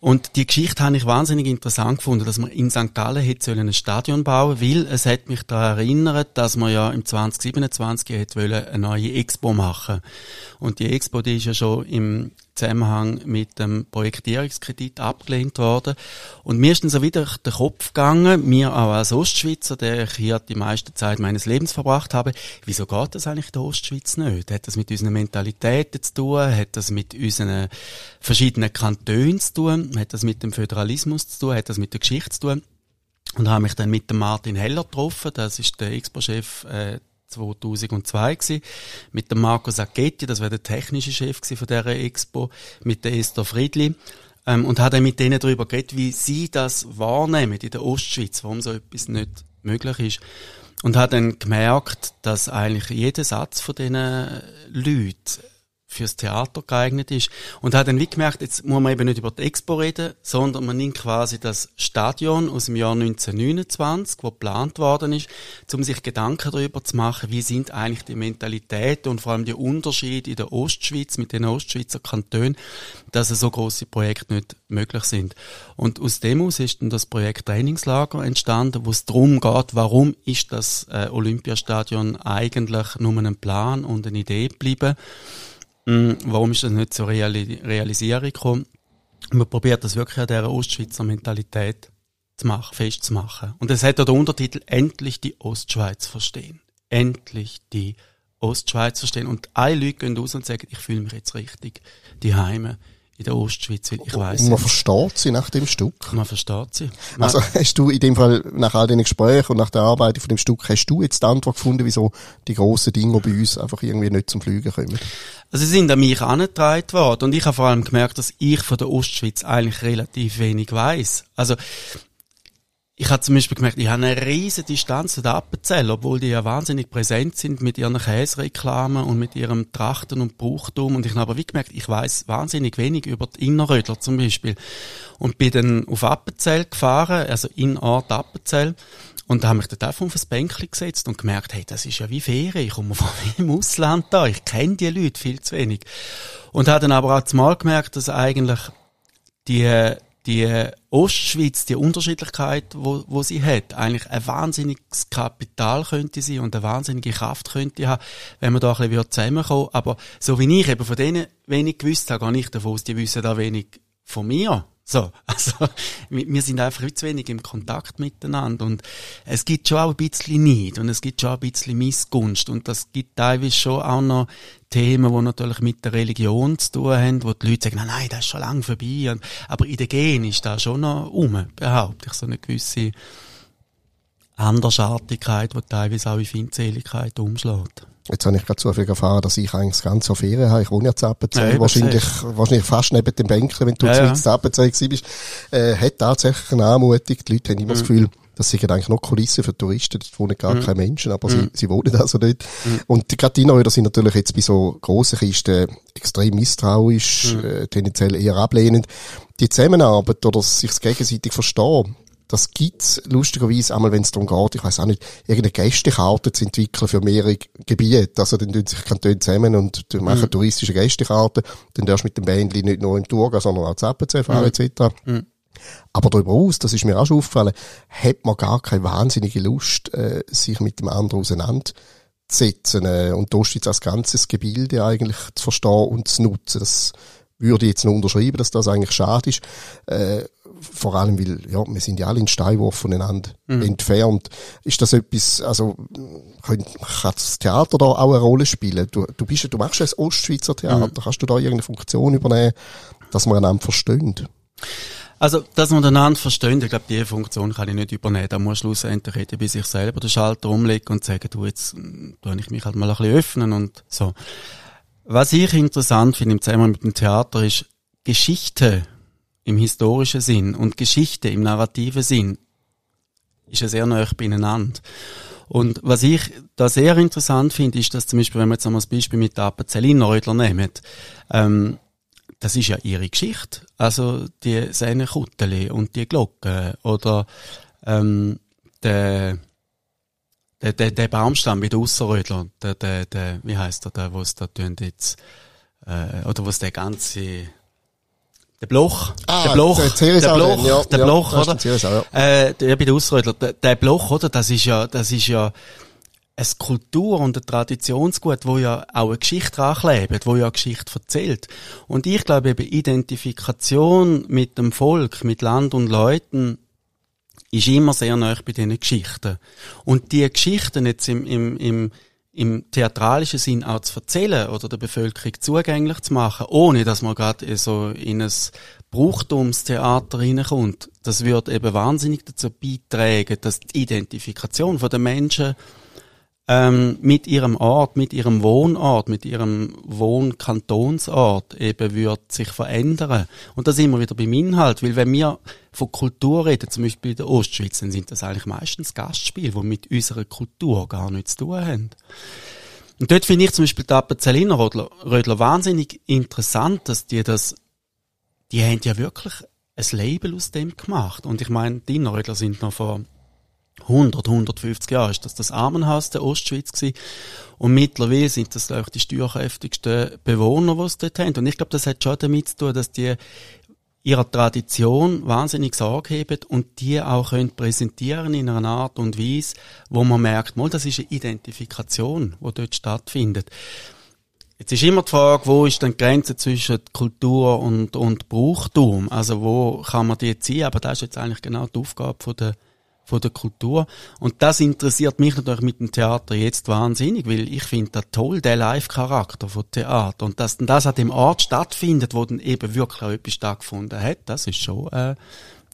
Und die Geschichte habe ich wahnsinnig interessant gefunden, dass man in St. Gallen hätte ein Stadion bauen weil es hat mich daran erinnert, dass man ja im 2027 hätte eine neue Expo machen Und die Expo, die ist ja schon im Zusammenhang mit dem Projektierungskredit abgelehnt worden. Und mir ist dann so wieder der Kopf gegangen, mir auch als Ostschweizer, der ich hier die meiste Zeit meines Lebens verbracht habe, wieso geht das eigentlich der Ostschweiz nicht? Hat das mit unseren Mentalitäten zu tun? Hat das mit unseren verschiedenen Kantonen zu tun? Hat das mit dem Föderalismus zu tun? Hat das mit der Geschichte zu tun? Und habe mich dann mit dem Martin Heller getroffen, das ist der Expo-Chef äh, 2002 gewesen, mit dem Marco Sacchetti, das war der technische Chef von dieser Expo, mit der Esther Friedli, ähm, und hat dann mit denen darüber geredet, wie sie das wahrnehmen in der Ostschweiz, warum so etwas nicht möglich ist. Und hat dann gemerkt, dass eigentlich jeder Satz von diesen Leuten fürs Theater geeignet ist. Und hat dann wie gemerkt, jetzt muss man eben nicht über die Expo reden, sondern man nimmt quasi das Stadion aus dem Jahr 1929, wo geplant worden ist, um sich Gedanken darüber zu machen, wie sind eigentlich die Mentalitäten und vor allem die Unterschiede in der Ostschweiz mit den Ostschweizer Kantonen, dass so große Projekte nicht möglich sind. Und aus dem aus ist dann das Projekt Trainingslager entstanden, wo es darum geht, warum ist das äh, Olympiastadion eigentlich nur ein Plan und eine Idee geblieben warum ist das nicht zur Reali Realisierung gekommen? Man probiert das wirklich an dieser Ostschweizer Mentalität zu machen, festzumachen. Und es hat auch den Untertitel Endlich die Ostschweiz verstehen. Endlich die Ostschweiz verstehen. Und alle Leute gehen raus und sagen, ich fühle mich jetzt richtig die Heime in der Ostschweiz, ich weiß. Man versteht sie nach dem Stück. Man versteht sie. Man also hast du in dem Fall nach all den Gesprächen und nach der Arbeit von dem Stück, hast du jetzt die Antwort gefunden, wieso die grossen Dinge bei uns einfach irgendwie nicht zum Fliegen kommen? Also sie sind an mich angetragen worden und ich habe vor allem gemerkt, dass ich von der Ostschweiz eigentlich relativ wenig weiß. Also ich habe zum Beispiel gemerkt, ich habe eine riesige Distanz zu den Appenzell, obwohl die ja wahnsinnig präsent sind mit ihren Käsereklamen und mit ihrem Trachten und Brauchtum. Und ich habe aber wie gemerkt, ich weiß wahnsinnig wenig über die Innerrödler zum Beispiel. Und bin dann auf Appenzell gefahren, also in Ort Appenzell. Und da habe ich dort einfach auf ein Bänkchen gesetzt und gemerkt, hey, das ist ja wie Ferien. Ich komme von im Ausland da. Ich kenne die Leute viel zu wenig. Und habe dann aber auch zumal gemerkt, dass eigentlich die die Ostschweiz, die Unterschiedlichkeit, wo, wo sie hat, eigentlich ein wahnsinniges Kapital könnte sein und eine wahnsinnige Kraft könnte haben, wenn man da ein bisschen zusammenkommen Aber so wie ich eben von denen wenig gewusst habe, gar nicht davon aus, die wissen da wenig von mir. So, also wir sind einfach zu wenig im Kontakt miteinander und es gibt schon auch ein bisschen Neid und es gibt schon ein bisschen Missgunst und das gibt teilweise schon auch noch Themen, die natürlich mit der Religion zu tun haben, wo die Leute sagen, nein, nein, das ist schon lange vorbei, aber in den Gen ist da schon noch um, behaupte ich, so eine gewisse Andersartigkeit, die teilweise auch in Feindseligkeit umschlägt. Jetzt habe ich gerade zufällig erfahren, dass ich eigentlich das ganze Ferien habe. Ich wohne ja zu Appenzell. Ja, wahrscheinlich, wahrscheinlich fast neben dem Bänkchen, wenn du ja, ja. zu Appenzell bist. Äh, hat tatsächlich eine Anmutung. Die Leute haben immer mhm. das Gefühl, das sind eigentlich noch Kulissen für Touristen, dort wohnen gar mhm. keine Menschen, aber mhm. sie, sie wohnen also dort. Mhm. Und die Gratinoider sind natürlich jetzt bei so grossen Kisten extrem misstrauisch, mhm. äh, tendenziell eher ablehnend. Die Zusammenarbeit oder sich gegenseitig verstehen, das gibt's lustigerweise einmal, wenn es darum geht, ich weiß auch nicht, irgendeine Gästekarte zu entwickeln für mehrere Gebiete. Also dann tun sich Kantone zusammen und machen mhm. touristische Gästekarten. Dann darfst du mit dem Bändli nicht nur im Tour gehen, sondern auch zu Appenzell fahren mhm. etc. Mhm. Aber darüber aus, das ist mir auch schon aufgefallen, hat man gar keine wahnsinnige Lust, äh, sich mit dem anderen auseinanderzusetzen äh, und da ist als ganzes Gebilde eigentlich zu verstehen und zu nutzen. Das würde ich jetzt noch unterschreiben, dass das eigentlich schade ist. Äh, vor allem, weil, ja, wir sind ja alle in Steinwurf voneinander mhm. entfernt. Ist das etwas, also, kann, kann das Theater da auch eine Rolle spielen? Du, du bist, du machst ja ein Ostschweizer Theater. Mhm. Kannst du da irgendeine Funktion übernehmen, dass man einander versteht? Also, dass man einander versteht, ich glaube, diese Funktion kann ich nicht übernehmen. Da muss schlussendlich jeder bei sich selber den Schalter umlegen und sagen, du, jetzt mm, tue ich mich halt mal ein bisschen öffnen und so. Was ich interessant finde im Zusammenhang mit dem Theater ist Geschichte im historischen Sinn und Geschichte im narrativen Sinn ist ja sehr nah beieinander. Und was ich da sehr interessant finde, ist, dass zum Beispiel, wenn wir jetzt einmal das Beispiel mit der Appenzelliner nehmen, ähm, das ist ja ihre Geschichte. Also die Sennenkutteli und die Glocken oder ähm, der der, der, der Baumstamm mit Ausserrödler, der, der, der, wie heißt der, der, wo es da tun jetzt, äh, oder was der ganze, der Bloch, Ah, der Bloch, der der Bloch, ja, der ja, Bloch, ist oder? Zieresau, ja. Äh, der bei der Ausrödler, der, der Bloch, oder? Das ist ja, das ist ja eine Kultur und ein Traditionsgut, wo ja auch eine Geschichte anklebt, wo ja eine Geschichte erzählt. Und ich glaube eben Identifikation mit dem Volk, mit Land und Leuten, ist immer sehr nah bei diesen Geschichten. Und die Geschichten jetzt im, im, im, im theatralischen Sinn auch zu erzählen oder der Bevölkerung zugänglich zu machen, ohne dass man gerade so in ein Brauchtumstheater reinkommt, das wird eben wahnsinnig dazu beitragen, dass die Identifikation der Menschen ähm, mit ihrem Ort, mit ihrem Wohnort, mit ihrem Wohnkantonsort eben wird sich verändern. Und das immer wieder beim Inhalt, weil wenn wir von Kultur reden, zum Beispiel in der Ostschweiz, dann sind das eigentlich meistens Gastspiele, die mit unserer Kultur gar nichts zu tun haben. Und dort finde ich zum Beispiel die Appenzelliner Rödler, Rödler wahnsinnig interessant, dass die das, die haben ja wirklich ein Label aus dem gemacht. Und ich meine, die Rödler sind noch vor 100, 150 Jahre ist das das Armenhaus der Ostschweiz gewesen. Und mittlerweile sind das, ich, die steuerkräftigsten Bewohner, die es dort haben. Und ich glaube, das hat schon damit zu tun, dass die ihrer Tradition wahnsinnig Sorge haben und die auch können präsentieren in einer Art und Weise, wo man merkt, mal, das ist eine Identifikation, die dort stattfindet. Jetzt ist immer die Frage, wo ist denn die Grenze zwischen Kultur und, und Brauchtum? Also wo kann man die ziehen? Aber das ist jetzt eigentlich genau die Aufgabe von der von der Kultur. Und das interessiert mich natürlich mit dem Theater jetzt wahnsinnig, weil ich finde das toll, der Live-Charakter von Theater. Und dass das an dem Ort stattfindet, wo dann eben wirklich auch etwas stattgefunden hat, das ist schon äh,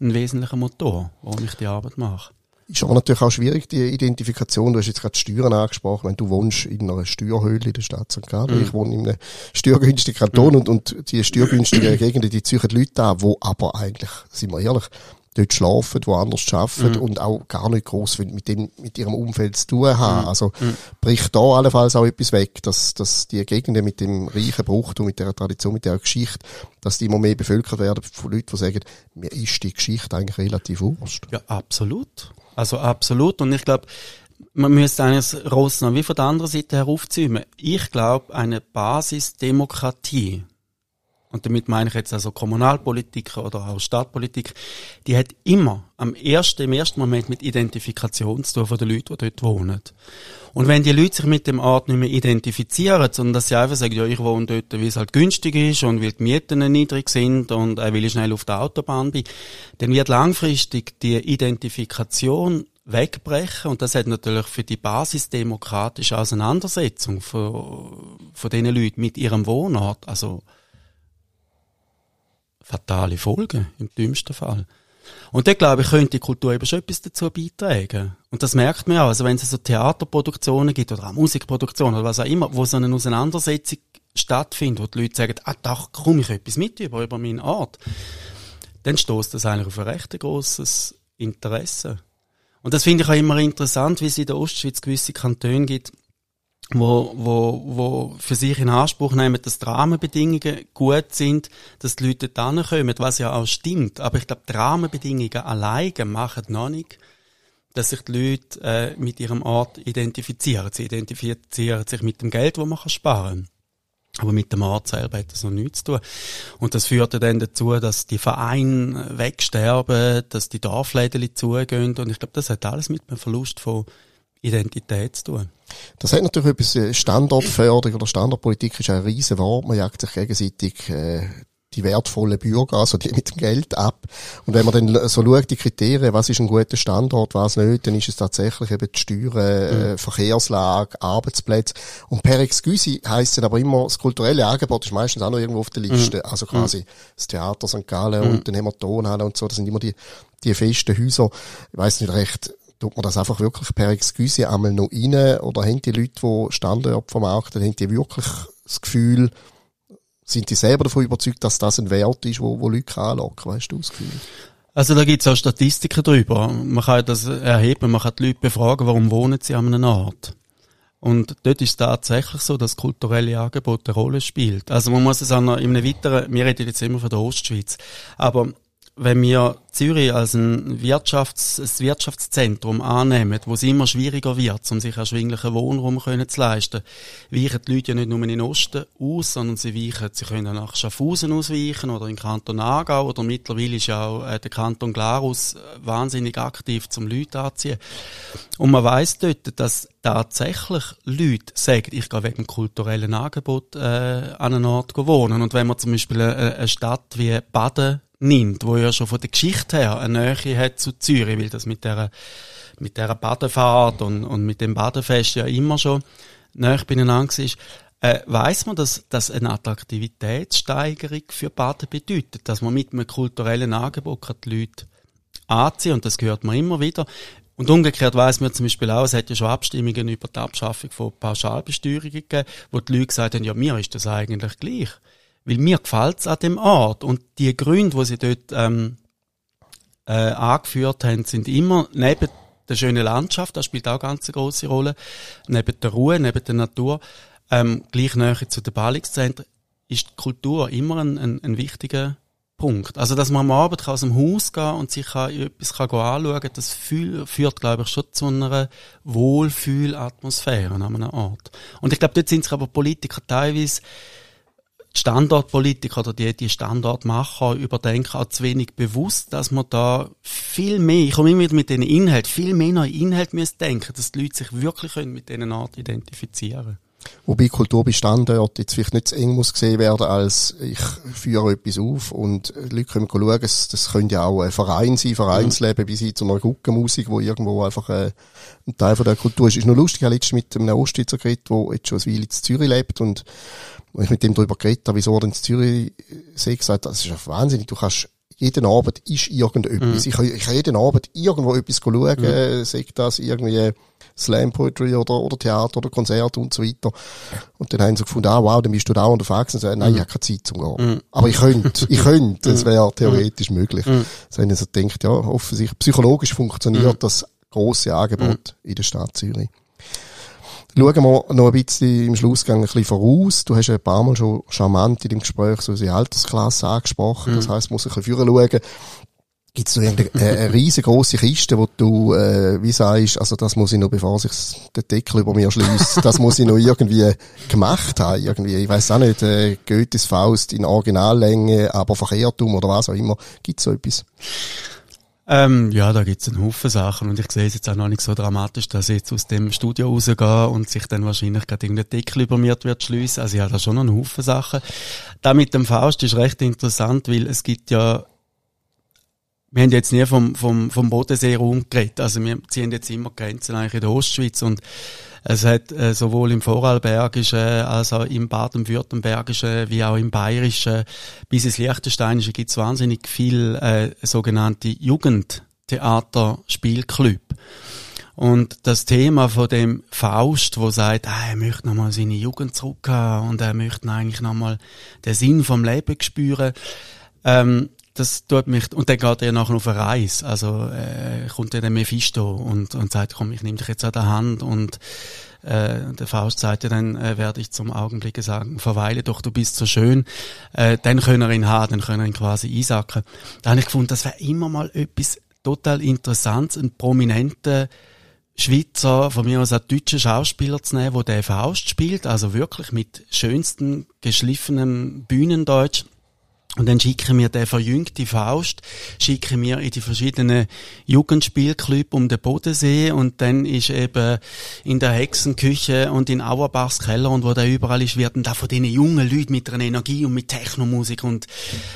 ein wesentlicher Motor, warum ich die Arbeit mache. Ist aber natürlich auch schwierig, die Identifikation. Du hast jetzt gerade die Steuern angesprochen. Wenn du wohnst in einer Steuerhöhle in der Stadt St. Gallen, Mhm. ich wohne in einem steuergünstigen Kanton und, und die steuergünstigen Gegenden, die ziehen Leute an, wo aber eigentlich, sind wir ehrlich, dort schlafen, woanders arbeiten Mhm. und auch gar nicht gross mit dem, mit ihrem Umfeld zu tun haben. Mhm. Also, bricht da allenfalls auch etwas weg, dass, dass die Gegenden mit dem reichen Brauchtum, mit der Tradition, mit der Geschichte, dass die immer mehr bevölkert werden von Leuten, die sagen, mir ist die Geschichte eigentlich relativ wurscht. Ja, absolut. Also absolut. Und ich glaube, man müsste eigentlich das Ross noch wie von der anderen Seite heraufziehen. Ich glaube, eine Basisdemokratie, und damit meine ich jetzt also Kommunalpolitik oder auch Stadtpolitik, die hat immer am ersten, im ersten Moment mit Identifikation zu tun von den Leuten, die dort wohnen. Und wenn die Leute sich mit dem Ort nicht mehr identifizieren, sondern dass sie einfach sagen, ja, ich wohne dort, weil es halt günstig ist und weil die Mieten niedrig sind und äh, weil ich schnell auf der Autobahn bin, dann wird langfristig die Identifikation wegbrechen und das hat natürlich für die basisdemokratische Auseinandersetzung von, von diesen Leuten mit ihrem Wohnort, also fatale Folgen im dümmsten Fall. Und dort, glaube ich, könnte die Kultur eben schon etwas dazu beitragen. Und das merkt man auch. Also wenn es so Theaterproduktionen gibt oder auch Musikproduktionen oder was auch immer, wo so eine Auseinandersetzung stattfindet, wo die Leute sagen, ah, da komme ich etwas mit über, über meinen Ort, dann stoßt das eigentlich auf ein recht grosses Interesse. Und das finde ich auch immer interessant, wie es in der Ostschweiz gewisse Kantone gibt, wo, wo, wo für sich in Anspruch nehmen, dass die Rahmenbedingungen gut sind, dass die Leute da kommen, was ja auch stimmt. Aber ich glaube, die Rahmenbedingungen alleine machen noch nicht, dass sich die Leute äh, mit ihrem Ort identifizieren. Sie identifizieren sich mit dem Geld, das man sparen kann. Aber mit dem Ort selber hat das noch nichts zu tun. Und das führt dann dazu, dass die Vereine wegsterben, dass die Dorfläden zugehen. Und ich glaube, das hat alles mit einem Verlust von Identität zu tun. Das hat natürlich etwas, äh, Standortförderung oder Standortpolitik ist ein riesen Wort. Man jagt sich gegenseitig äh, die wertvollen Bürger, also die mit dem Geld ab. Und wenn man dann so schaut, die Kriterien, was ist ein guter Standort, was nicht, dann ist es tatsächlich eben die Steuern, äh, mhm. Verkehrslage, Arbeitsplätze. Und per Excuse heisst es aber immer, das kulturelle Angebot ist meistens auch noch irgendwo auf der Liste. Mhm. Also quasi mhm. das Theater St. Gallen und dann haben wir Tonhalle und so, das sind immer die, die festen Häuser. Ich weiß nicht recht, tut man das einfach wirklich per Excuse einmal noch rein oder haben die Leute, die Standorte vermarkten, haben die wirklich das Gefühl, sind die selber davon überzeugt, dass das ein Wert ist, wo, wo Leute anlocken? Weißt du das Gefühl? Also da gibt es auch Statistiken drüber. Man kann das erheben, man kann die Leute befragen, warum wohnen sie an einem Ort. Und dort ist es tatsächlich so, dass kulturelle Angebote eine Rolle spielt. Also man muss es auch noch in einem weiteren, wir reden jetzt immer von der Ostschweiz, aber wenn wir Zürich als ein, Wirtschafts-, ein Wirtschaftszentrum annehmen, wo es immer schwieriger wird, um sich erschwinglichen Wohnraum können zu leisten, weichen die Leute ja nicht nur in den Osten aus, sondern sie weichen, sie können nach Schaffhausen ausweichen oder in Kanton Aargau oder mittlerweile ist ja auch äh, der Kanton Glarus äh, wahnsinnig aktiv zum Leute anziehen. Und man weiss dort, dass tatsächlich Leute sagen, ich gehe wegen kulturellen Angebot äh, an einen Ort wohnen. Und wenn man zum Beispiel eine, eine Stadt wie Baden nimmt, wo ja schon von der Geschichte her eine Nähe hat zu Zürich, weil das mit der mit der Badefahrt und, und mit dem Badefest ja immer schon näher beieinander ist, äh, weiß man, dass das eine Attraktivitätssteigerung für Baden bedeutet, dass man mit einem kulturellen Angebot die Leute anziehen und das gehört man immer wieder. Und umgekehrt weiß man zum Beispiel auch, es hat ja schon Abstimmungen über die Abschaffung von Pauschalbesteuerungen gegeben, wo die Leute gesagt haben, ja, mir ist das eigentlich gleich. Weil mir gefällt's an dem Ort. Und die Gründe, die sie dort ähm, äh, angeführt haben, sind immer neben der schönen Landschaft, das spielt auch ganz eine große Rolle, neben der Ruhe, neben der Natur, ähm, gleich näher zu den Ballungszentren, ist die Kultur immer ein, ein, ein wichtiger Punkt. Also, dass man am Abend aus dem Haus gehen und sich etwas kann anschauen kann, das führt, glaube ich, schon zu einer Wohlfühlatmosphäre an einem Ort. Und ich glaube, dort sind sich aber Politiker teilweise die Standortpolitik oder die, die Standortmacher überdenken auch zu wenig bewusst, dass man da viel mehr, ich komme immer wieder mit den Inhalten, viel mehr noch Inhalt müssen denken, dass die Leute sich wirklich können mit diesen Art identifizieren Wobei Kultur bei Standort jetzt vielleicht nicht zu eng muss gesehen werden, als ich führe etwas auf und Leute können schauen, das, das könnte ja auch ein Verein sein, Vereinsleben, mhm. bis hin zu einer Guckenmusik, wo irgendwo einfach äh, ein Teil von der Kultur ist. Ist noch lustig, ich habe letztens mit einem Ostschweizer geredet, der jetzt schon eine Weile in Zürich lebt und ich mit dem darüber geredet habe, wieso er in Zürich sei, gesagt, das ist ja wahnsinnig, du kannst jeden Abend ist irgendetwas. Mhm. Ich, kann, ich kann jeden Abend irgendwo etwas schauen, mhm. sei das irgendwie Slam Poetry oder, oder Theater oder Konzert und so weiter. Und dann haben sie gefunden, ah, wow, dann bist du da unterwegs und sagen, nein, ich habe keine Zeit zum Gehen. Mhm. Aber ich könnte, ich könnte, das wäre theoretisch möglich. Mhm. So haben sie gedacht, ja, offensichtlich, psychologisch funktioniert mhm. das grosse Angebot in der Stadt Zürich. Schauen wir noch ein bisschen im Schlussgang ein bisschen voraus. Du hast ja ein paar Mal schon charmant in dem Gespräch so unsere Altersklasse angesprochen. Mhm. Das heisst, muss ich ein bisschen schauen. Gibt es noch eine, eine riesengroße Kiste, wo du, äh, wie sagst, also das muss ich noch, bevor sich der Deckel über mir schließt, das muss ich noch irgendwie gemacht haben, irgendwie, ich weiß auch nicht, äh, Goethes Faust in Originallänge, aber Verkehrtum oder was auch immer. Gibt es so etwas? Ähm, ja, da gibt's einen Haufen Sachen und ich sehe es jetzt auch noch nicht so dramatisch, dass ich jetzt aus dem Studio rausgehe und sich dann wahrscheinlich gerade irgendein Deckel über mir wird schliessen. Also ja, da schon noch einen Haufen Sachen. Da mit dem Faust ist recht interessant, weil es gibt ja wir haben jetzt nie vom, vom, vom Bodensee-Raum geredet. Also wir ziehen jetzt immer Grenzen eigentlich in der Ostschweiz und es hat äh, sowohl im Vorarlbergischen als auch im Baden-Württembergischen wie auch im Bayerischen bis ins Liechtensteinische gibt es wahnsinnig viel äh, sogenannte Jugendtheater-Spielclub. Und das Thema von dem Faust, wo sagt, ah, er möchte nochmal seine Jugend zurückhaben und er möchte eigentlich nochmal den Sinn vom Leben spüren, ähm, das tut mich, und dann geht er nachher auf eine Reise, also äh, kommt dann der Mephisto und, und sagt, komm, ich nehme dich jetzt an der Hand. Und äh, der Faust sagt ja dann, äh, werde ich zum Augenblick sagen, verweile doch, du bist so schön, äh, dann können wir ihn haben, dann können wir ihn quasi einsacken. Da habe ich gefunden, das wäre immer mal etwas total Interessantes, ein prominenter Schweizer, von mir aus auch deutsche Schauspieler zu nehmen, wo der Faust spielt, also wirklich mit schönstem, geschliffenem Bühnendeutsch Und dann schicken wir den verjüngte Faust, schicken wir in die verschiedenen Jugendspielclubs um den Bodensee und dann ist eben in der Hexenküche und in Auerbachs Keller und wo da überall ist, werden da von diesen jungen Leuten mit einer Energie und mit Technomusik und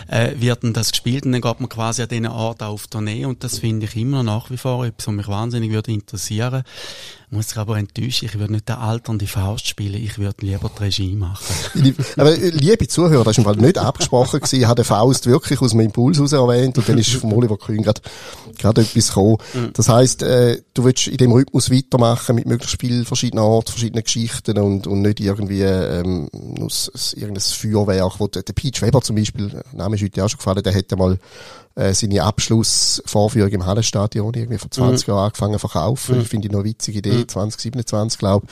äh, werden das gespielt und dann geht man quasi an diesen Ort auf Tournee und das finde ich immer nach wie vor etwas, was mich wahnsinnig würde interessieren muss sich aber enttäuschen, ich würde nicht den alternde Faust spielen, ich würde lieber die Regie machen. aber äh, liebe Zuhörer, das im Fall nicht abgesprochen gewesen, ich habe den Faust wirklich aus dem Impuls heraus erwähnt und dann ist von Oliver Kühn gerade gerade etwas gekommen. Mhm. Das heisst, äh, du willst in dem Rhythmus weitermachen mit möglichst viel verschiedenen Orten, verschiedenen Geschichten und, und nicht irgendwie ähm, aus, irgendein Feuerwerk, wo der, der Peach Weber zum Beispiel, der Name ist heute auch schon gefallen, der hätte mal äh, seine Abschlussvorführung im Hallenstadion irgendwie vor 20 mhm. Jahren angefangen zu verkaufen. Mhm. Finde ich noch eine witzige Idee, mhm. 2027, glaube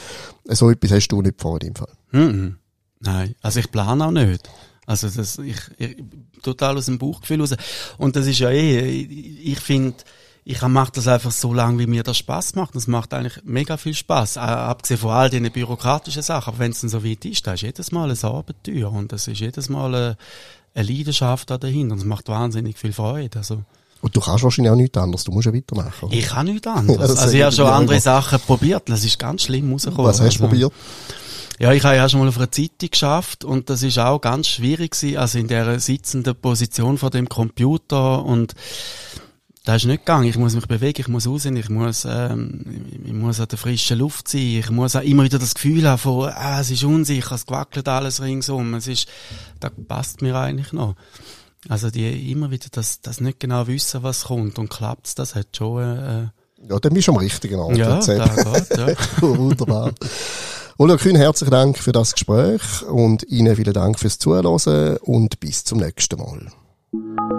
ich. So etwas hast du nicht vor in dem Fall. Mhm. Nein, also ich plane auch nicht. Also das, ich, ich total aus dem Bauchgefühl raus. Und das ist ja eh, ich, ich finde, ich mache das einfach so lange, wie mir das Spaß macht. Das macht eigentlich mega viel Spaß, abgesehen von all diesen bürokratischen Sachen. Aber wenn es dann so weit ist, da ist jedes Mal ein Abenteuer und das ist jedes Mal eine, eine Leidenschaft dahinter und es macht wahnsinnig viel Freude. Also, und du kannst wahrscheinlich auch nichts anderes, du musst ja weitermachen. Oder? Ich kann nichts anderes. Ja, also ich habe schon andere Sachen probiert, das ist ganz schlimm rausgekommen. Was hast du also, probiert? Ja, ich habe ja schon mal auf einer Zeitung geschafft und das ist auch ganz schwierig gewesen, also in der sitzenden Position vor dem Computer und das ist nicht gegangen. Ich muss mich bewegen, ich muss raus, ich muss, ähm, ich muss an der frischen Luft sein, ich muss auch immer wieder das Gefühl haben von, ah, es ist unsicher, es gewackelt alles ringsum, es ist, das passt mir eigentlich noch. Also die immer wieder das, das nicht genau wissen, was kommt und klappt's, das hat schon, äh, Ja, dann bist du am richtigen Ort. Ja, da geht, ja. Wunderbar. Oliver Kühn, herzlichen Dank für das Gespräch und Ihnen vielen Dank fürs Zuhören und bis zum nächsten Mal.